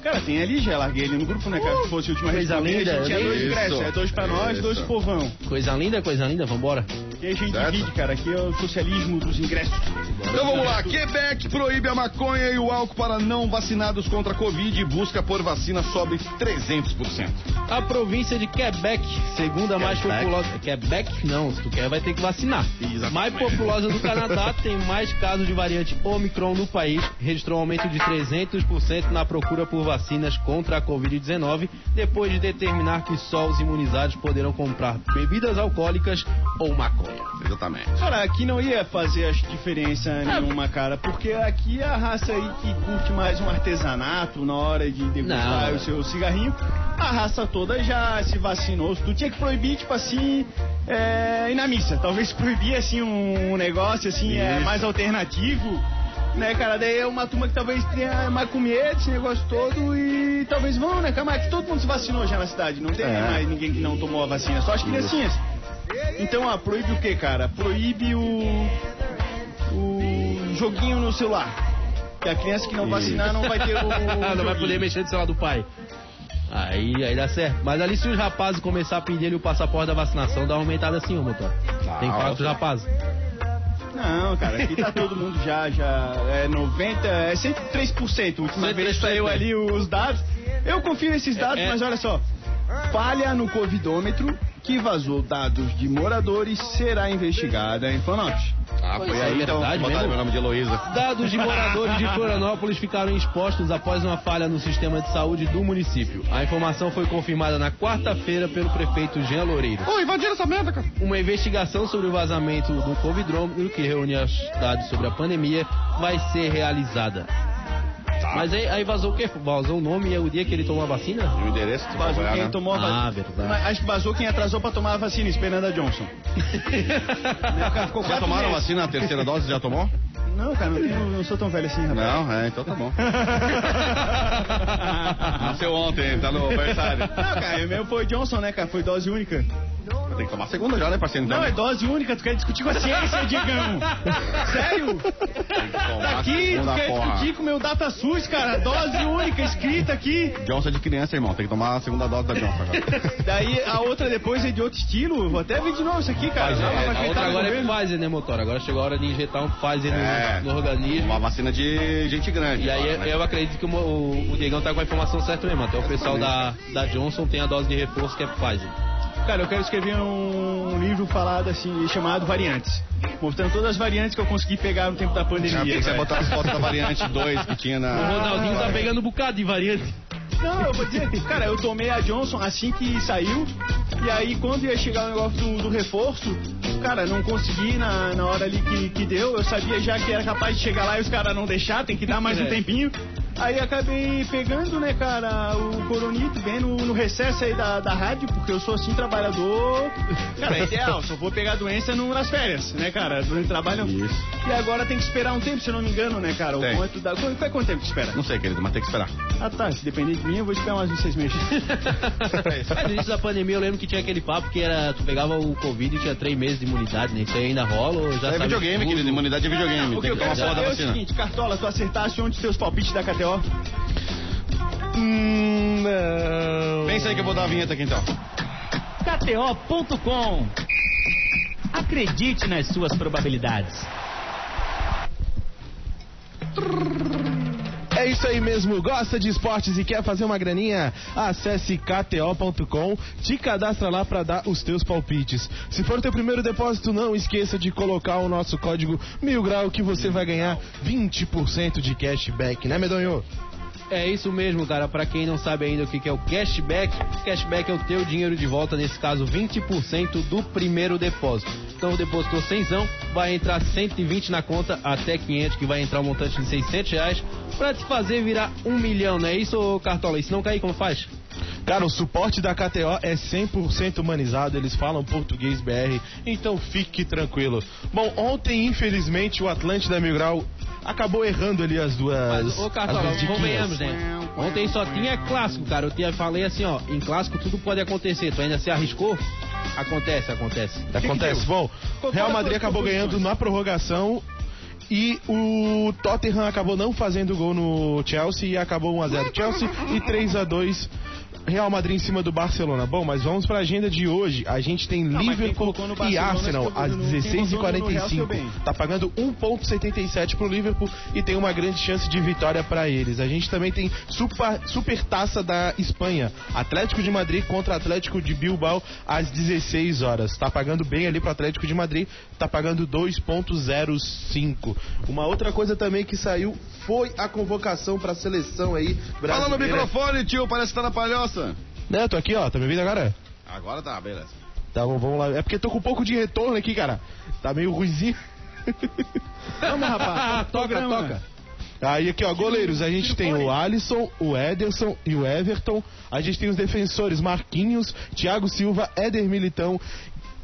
Cara, tem ali, já larguei ali no grupo, né, cara? Se fosse a última vez Coisa que linda, a gente tinha dois ingressos. É dois pra nós, Isso. dois pro povão. Coisa linda, coisa linda, vambora. E a gente Certo. divide, cara. Aqui é o socialismo dos ingressos. Então vamos lá, Quebec proíbe a maconha e o álcool para não vacinados contra a Covid e busca por vacina sobe 300%. A província de Quebec, segunda mais Quebec? populosa. Quebec não, se tu quer vai ter que vacinar. Exatamente. Mais populosa do Canadá, tem mais casos de variante Omicron no país, registrou um aumento de 300% na procura por vacinas contra a Covid-19, depois de determinar que só os imunizados poderão comprar bebidas alcoólicas ou maconha. Exatamente. Cara, aqui não ia fazer as diferença nenhuma, cara, porque aqui é a raça aí que curte mais um artesanato na hora de degustar Não. o seu cigarrinho, a raça toda já se vacinou. Tu tinha que proibir, tipo assim, é, ir na missa. Talvez proibir, assim, um, negócio, assim, é, mais alternativo. Né, cara, daí é uma turma que talvez tenha medo, esse negócio todo, e talvez vão, né, cara, mas todo mundo se vacinou já na cidade, não tem É. mais ninguém que não tomou a vacina, só as criancinhas. Então, ah, proíbe o que, cara? Proíbe o. o joguinho no celular. Que a criança que não vacinar não vai ter o. não vai poder mexer no celular do pai. Aí, aí dá certo. Mas ali se os rapazes começar a pedir ali o passaporte da vacinação, dá uma aumentada assim, ô motor. Tem os rapazes. Não, cara, aqui tá todo mundo já, já. É 90, é 103%. A última vez 103%, saiu ali os dados. Eu confio nesses dados, É, é. mas olha só. Falha no Covidômetro que vazou dados de moradores será investigada em Florianópolis. Ah, foi é, aí então, verdade botaram meu nome de Heloísa. Dados de moradores de Florianópolis ficaram expostos após uma falha no sistema de saúde do município. A informação foi confirmada na quarta-feira pelo prefeito Jean Loureiro. Ô, invadiram essa merda, cara. Uma investigação sobre o vazamento do Covidrômetro, que reúne os dados sobre a pandemia, vai ser realizada. Mas aí, aí vazou o quê? Vazou o nome e é o dia que ele tomou a vacina? E o endereço? vai Vazou quem né? tomou a Ah, vacina. verdade. Mas Acho que vazou quem atrasou pra tomar a vacina, esperando a Johnson. O cara ficou Já tomaram a meses. vacina, a terceira dose já tomou? Não, cara, não, tenho- não sou tão velho assim, rapaz. Não, é, então tá bom. Nasceu ontem, tá no aniversário. Não, cara, o meu foi Johnson, né, cara? Foi dose única. Tem que tomar a segunda já, né, parceiro? Não, é dose única, tu quer discutir com a ciência, Digão. Sério? Aqui, tu quer porra. discutir com o meu DataSUS, cara? Dose única, escrita aqui. Johnson é de criança, irmão. Tem que tomar a segunda dose da Johnson agora. Daí a outra depois é de outro estilo. Vou até ver de novo isso aqui, cara. Pra é, a outra agora é. Pfizer, né, motor? Agora chegou a hora de injetar um Pfizer no, É. no organismo. Uma vacina de gente grande. E aí agora, né? eu acredito que o, o, o Diegão tá com a informação certa mesmo. Até o pessoal da, da Johnson tem a dose de reforço que é Pfizer. Cara, eu quero escrever um livro falado assim, chamado Variantes. Mostrando todas as variantes que eu consegui pegar no tempo da pandemia. Porque você botar as fotos da variante 2 que tinha O na. Ronaldinho tá pegando um bocado de variante. Não, eu vou dizer, cara, eu tomei a Johnson assim que saiu. E aí, quando ia chegar o negócio do, do reforço, cara, não consegui na, na hora ali que, que deu. Eu sabia já que era capaz de chegar lá e os caras não deixar, tem que dar mais um É. tempinho. Aí acabei pegando, né, cara, o coronito bem no, no recesso aí da, da rádio, porque eu sou assim trabalhador. Cara, é ideal, só vou pegar doença no, nas férias, né, cara? Durante o trabalho. Isso. E agora tem que esperar um tempo, se eu não me engano, né, cara? O Tem. quanto dá. Quanto, quanto tempo que espera? Não sei, querido, mas tem que esperar. Ah tá, se depender de mim, eu vou esperar mais uns seis meses. Mas no início da pandemia eu lembro que tinha aquele papo que era. Tu pegava o Covid e tinha três meses de imunidade, né? Isso aí ainda rola ou já É sabe videogame, tudo? querido. Imunidade é videogame. O que Tem eu que tomar quero a porra da saber é o vacina. seguinte, Cartola, tu acertasse onde teus palpites da KTO? Hum, não. Pensa aí que eu vou dar a vinheta aqui então. KTO.com. Acredite nas suas probabilidades. É isso aí mesmo. Gosta de esportes e quer fazer uma graninha? Acesse kto.com, te cadastra lá para dar os teus palpites. Se for teu primeiro depósito, não esqueça de colocar o nosso código mil grau que você vai ganhar 20% de cashback, né, Medonho? É isso mesmo, cara. Pra quem não sabe ainda o que é o cashback, cashback é o teu dinheiro de volta, nesse caso 20% do primeiro depósito. Então depositou 100, vai entrar 120 na conta até 500, que vai entrar um montante de 600 reais, pra te fazer virar um milhão, não é isso, Cartola? E se não cair, como faz? Cara, o suporte da KTO é 100% humanizado, eles falam português BR, então fique tranquilo. Bom, ontem, infelizmente, o Atlântida Mil Grau acabou errando ali as duas. Mas, ô as Cartola, convenhamos, né? Ontem só tinha clássico, cara. Eu tinha, falei assim, ó, em clássico tudo pode acontecer. Tu ainda se arriscou? Acontece, acontece. Acontece. Bom, Real Madrid acabou ganhando na prorrogação e o Tottenham acabou não fazendo gol no Chelsea e acabou 1x0 Chelsea e 3x2 Real Madrid em cima do Barcelona. Bom, mas vamos pra agenda de hoje. A gente tem quem Liverpool e Arsenal às no- quem botou no Real se deu 16h45. bem. Tá pagando 1,77 pro Liverpool e tem uma grande chance de vitória pra eles. A gente também tem super, super taça da Espanha. Atlético de Madrid contra Atlético de Bilbao às 16 horas. Tá pagando bem ali pro Atlético de Madrid, tá pagando 2.05. Uma outra coisa também que saiu foi a convocação pra seleção aí brasileira. Fala no microfone, tio, parece que tá na palhoça. Né, eu tô aqui, ó, tá me ouvindo agora? Agora tá, beleza. Tá bom, vamos lá. É porque tô com um pouco de retorno aqui, cara. Tá meio ruizinho. Vamos, rapaz. toca, toca. Aí aqui, ó, goleiros, a gente tem o Alisson, o Ederson e o Everton. A gente tem os defensores Marquinhos, Thiago Silva, Éder Militão.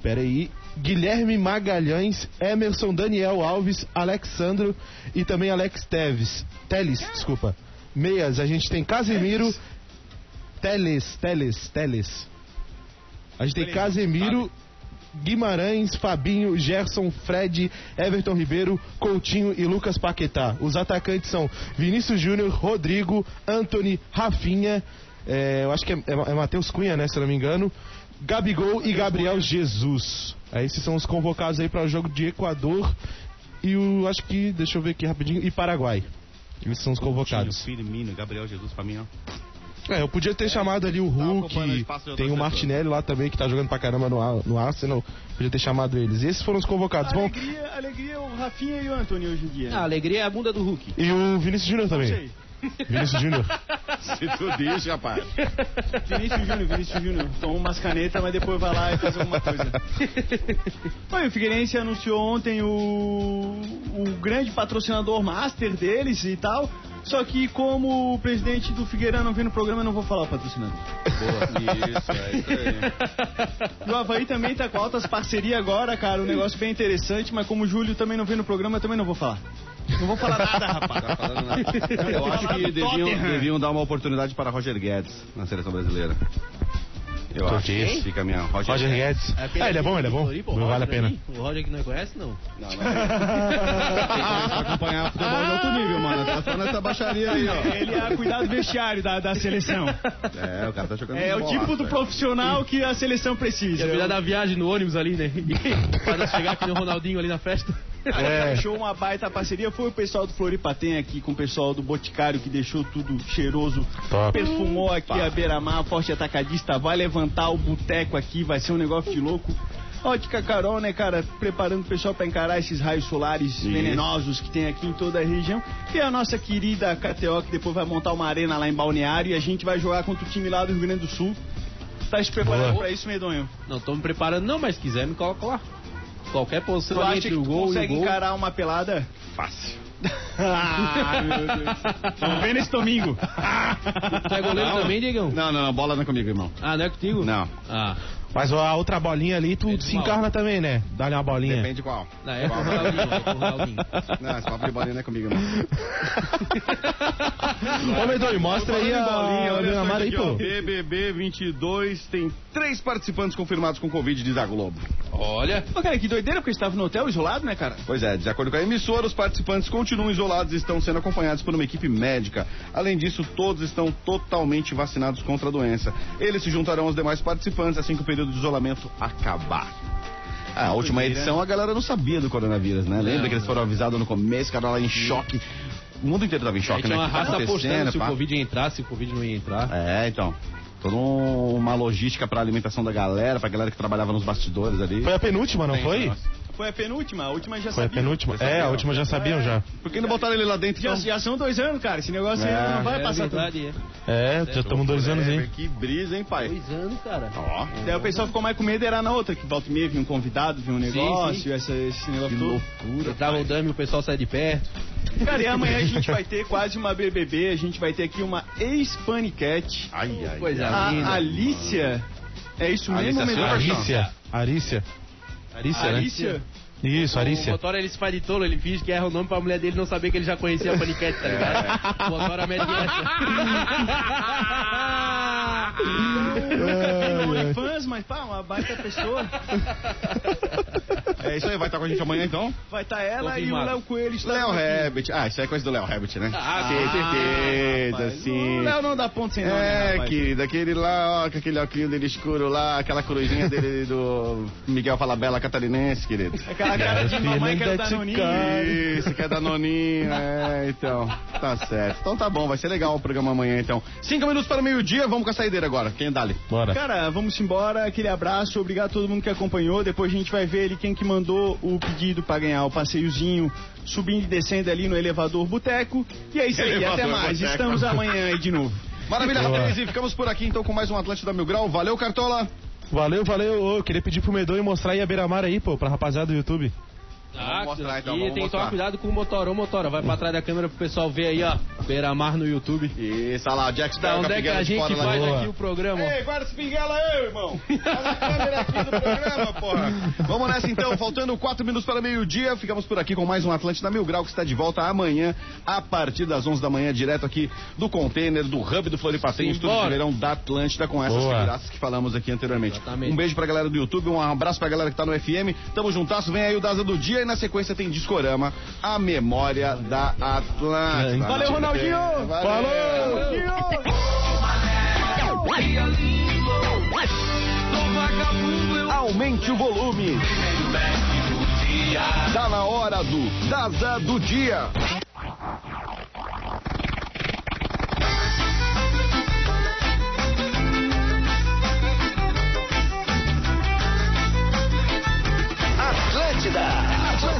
Pera aí. Guilherme Magalhães, Emerson Daniel Alves, Alexandro e também Alex Teves. Teles, desculpa. Meias, a gente tem Casemiro, Teles, Teles, Teles. A gente tem Casemiro, Guimarães, Fabinho, Gerson, Fred, Everton Ribeiro, Coutinho e Lucas Paquetá. Os atacantes são Vinícius Júnior, Rodrigo, Anthony, Rafinha, é, eu acho que é, é, é Matheus Cunha, né, se não me engano, Gabigol e Gabriel Jesus. Aí esses são os convocados aí para o jogo de Equador e o, acho que, deixa eu ver aqui rapidinho, e Paraguai. Esses são os convocados. Firmino, Gabriel Jesus pra mim, ó. É, eu podia ter chamado ali o Hulk, tem o Martinelli lá também que tá jogando pra caramba no, Ar- no Arsenal. Podia ter chamado eles. Esses foram os convocados. Bom, Alegria, alegria, o Rafinha e o Antônio hoje em dia. A alegria é a bunda do Hulk. e o Vinícius Júnior também. sei. Vinícius Júnior. Se tu diz, rapaz. Vinícius Júnior, Vinícius Júnior. Toma umas canetas, mas depois vai lá e faz alguma coisa. Oi, o Figueirense anunciou ontem o, o grande patrocinador master deles e tal. Só que como o presidente do Figueirão não vem no programa, eu não vou falar o patrocinador. Boa, isso, é isso aí. O Havaí também tá com altas parcerias agora, cara. Um negócio bem interessante, mas como o Júlio também não vem no programa, eu também não vou falar. Não vou falar nada, rapaz. Tá falando nada. Eu acho que deviam, deviam dar uma oportunidade para Roger Guedes na seleção brasileira. Eu acho. diz? Fica a minha Roger, Roger Guedes. aquele Ah, ele é bom, ele é bom. Floripa, o Não vale a pena. O Roger que não conhece, não. Não, não. Tem que acompanhar futebol de alto nível, mano. Tá só nessa baixaria aí, ó. Ele é cuidar do vestiário da, da seleção. É, o cara tá jogando É o bola, tipo do velho. profissional que a seleção precisa. Ia virar da viagem no ônibus ali, né? Para chegar aqui no Ronaldinho ali na festa. É. Fechou uma baita parceria. Foi o pessoal do Floripa tem aqui com o pessoal do Boticário que deixou tudo cheiroso. Top. Perfumou aqui a beira-mar, forte atacadista. Vai levantar o boteco aqui, vai ser um negócio de louco. Ótica Carol, né, cara? Preparando o pessoal para encarar esses raios solares venenosos que tem aqui em toda a região. E a nossa querida KTO, que depois vai montar uma arena lá em Balneário e a gente vai jogar contra o time lá do Rio Grande do Sul. Tá se preparando Boa. para isso, Medonho? Não tô me preparando, não, mas se quiser me coloca lá. Qualquer posição Tu acha entre que o gol e o consegue gol. encarar uma pelada? Fácil. ah, meu Deus. Vamos ver nesse domingo. Tu é goleiro Não. também, Diegão? Não, não, não, bola não é comigo, irmão. Ah, não é contigo? Não. Ah, Mas a outra bolinha ali, tu Ele se encarna também, né? Dá-lhe uma bolinha. Depende qual. não, é com o Ronaldinho, é com o Ronaldinho. Não, esse papo de bolinha não é comigo, não. Ô, Medonho, mostra aí a bolinha, a olha só Neymar aí, pô. BBB 22 tem três participantes confirmados com Covid, diz a Globo. Olha, Pô, cara, que doideira, porque estava no hotel isolado, né, cara? Pois é, de acordo com a emissora, os participantes continuam isolados e estão sendo acompanhados por uma equipe médica. Além disso, todos estão totalmente vacinados contra a doença. Eles se juntarão aos demais participantes assim que o período de isolamento acabar. Ah, a última doideira. edição a galera não sabia do coronavírus, né? Lembra Não, que eles foram avisados no começo, cara lá em choque. O mundo inteiro tava em aí choque, tinha né? uma tá raça apostando se o pá? Covid ia entrar, se o Covid não ia entrar. É, então. Toda um- uma logística pra alimentação da galera, pra galera que trabalhava nos bastidores ali. Foi a penúltima, não foi? nossa. Foi a penúltima, a última já Foi a sabia. penúltima? É, a última já sabiam já. Por que não botaram ele lá dentro? Já, então? já são dois anos, cara. Esse negócio aí É, não vai É passar tudo. verdade, é. É, já estamos dois anos aí. Que brisa, hein, pai? Dois anos, cara. Ó, Daí o pessoal ficou mais com medo, era na outra, que volta e meia vinha um convidado, vinha um negócio, sim. Essa, esse negócio que todo. loucura. Entrava o dame e o pessoal sai de perto. Cara, e amanhã a gente vai ter quase uma BBB, a gente vai ter aqui uma ex-panicat. Ai, ai. Coisa A linda. Alicia. É isso Alicia mesmo, Silva? Medonho? Arícia. Arícia. Arícia, né? Alicia? Isso, O Arícia. Motora ele se faz de tolo, ele finge que erra o nome pra mulher dele não saber que ele já conhecia a paniquete, tá ligado? O Motora mete essa. No OnlyFans, mas pá, uma baita pessoa. É isso aí, vai estar com a gente amanhã então? Vai estar ela e o Confirmado. Léo Coelho. está Léo. Rabbit. Ah, isso aí é coisa do Léo Rabbit, né? Ah, Sim, certeza, rapaz, sim. O Léo não dá ponto sem né, É, rapaz? querido, aquele lá, ó, com aquele óculos dele escuro lá, aquela corujinha dele do Miguel Falabella catarinense, querido. Aquela cara de mamãe que é Filha da da Noninha. Isso, que é danoninho, é, então, tá certo. Então tá bom, vai ser legal o programa amanhã, então. Cinco minutos para o meio-dia, vamos com a saideira agora. Quem é Bora. Cara, vamos embora. Aquele abraço, obrigado a todo mundo que acompanhou. Depois a gente vai ver ele quem que mandou o pedido pra ganhar o passeiozinho, subindo e descendo ali no elevador Boteco. E é isso aí, Elevador até mais. Boteco. Estamos amanhã aí de novo. Maravilha, Boa. rapaz, e ficamos por aqui então com mais um Atlântida Mil Grau. Valeu, Cartola! Valeu, valeu. Eu queria pedir pro Medonho mostrar aí a beira-mar aí, pô, pra rapaziada do YouTube. Ah, mostrar, então, e vamos tem que tomar cuidado com o motora. Ô, motora, vai pra trás da câmera pro pessoal ver aí, ó. Beira-mar no YouTube. Isso, olha lá, Jack Da Sparrow com onde é que a gente faz Boa. aqui o programa? ó. Ei, guarda esse pinguela aí, irmão. Olha a câmera aqui do programa, porra. Vamos nessa então, faltando quatro minutos para meio-dia. Ficamos por aqui com mais um Atlântida Mil Grau que está de volta amanhã, a partir das 11 da manhã, direto aqui do container, do hub do Floripatem, estúdio de verão da Atlântida, com essas Boa. figuraças que falamos aqui anteriormente. Exatamente. Um beijo pra galera do YouTube, um abraço pra galera que tá no FM. Tamo juntasso, vem aí o Daza do Dia e na sequência tem Discorama, a memória da Atlântida. Valeu, Ronaldinho! Valeu! Aumente o volume. Tá na hora do Daza do Dia.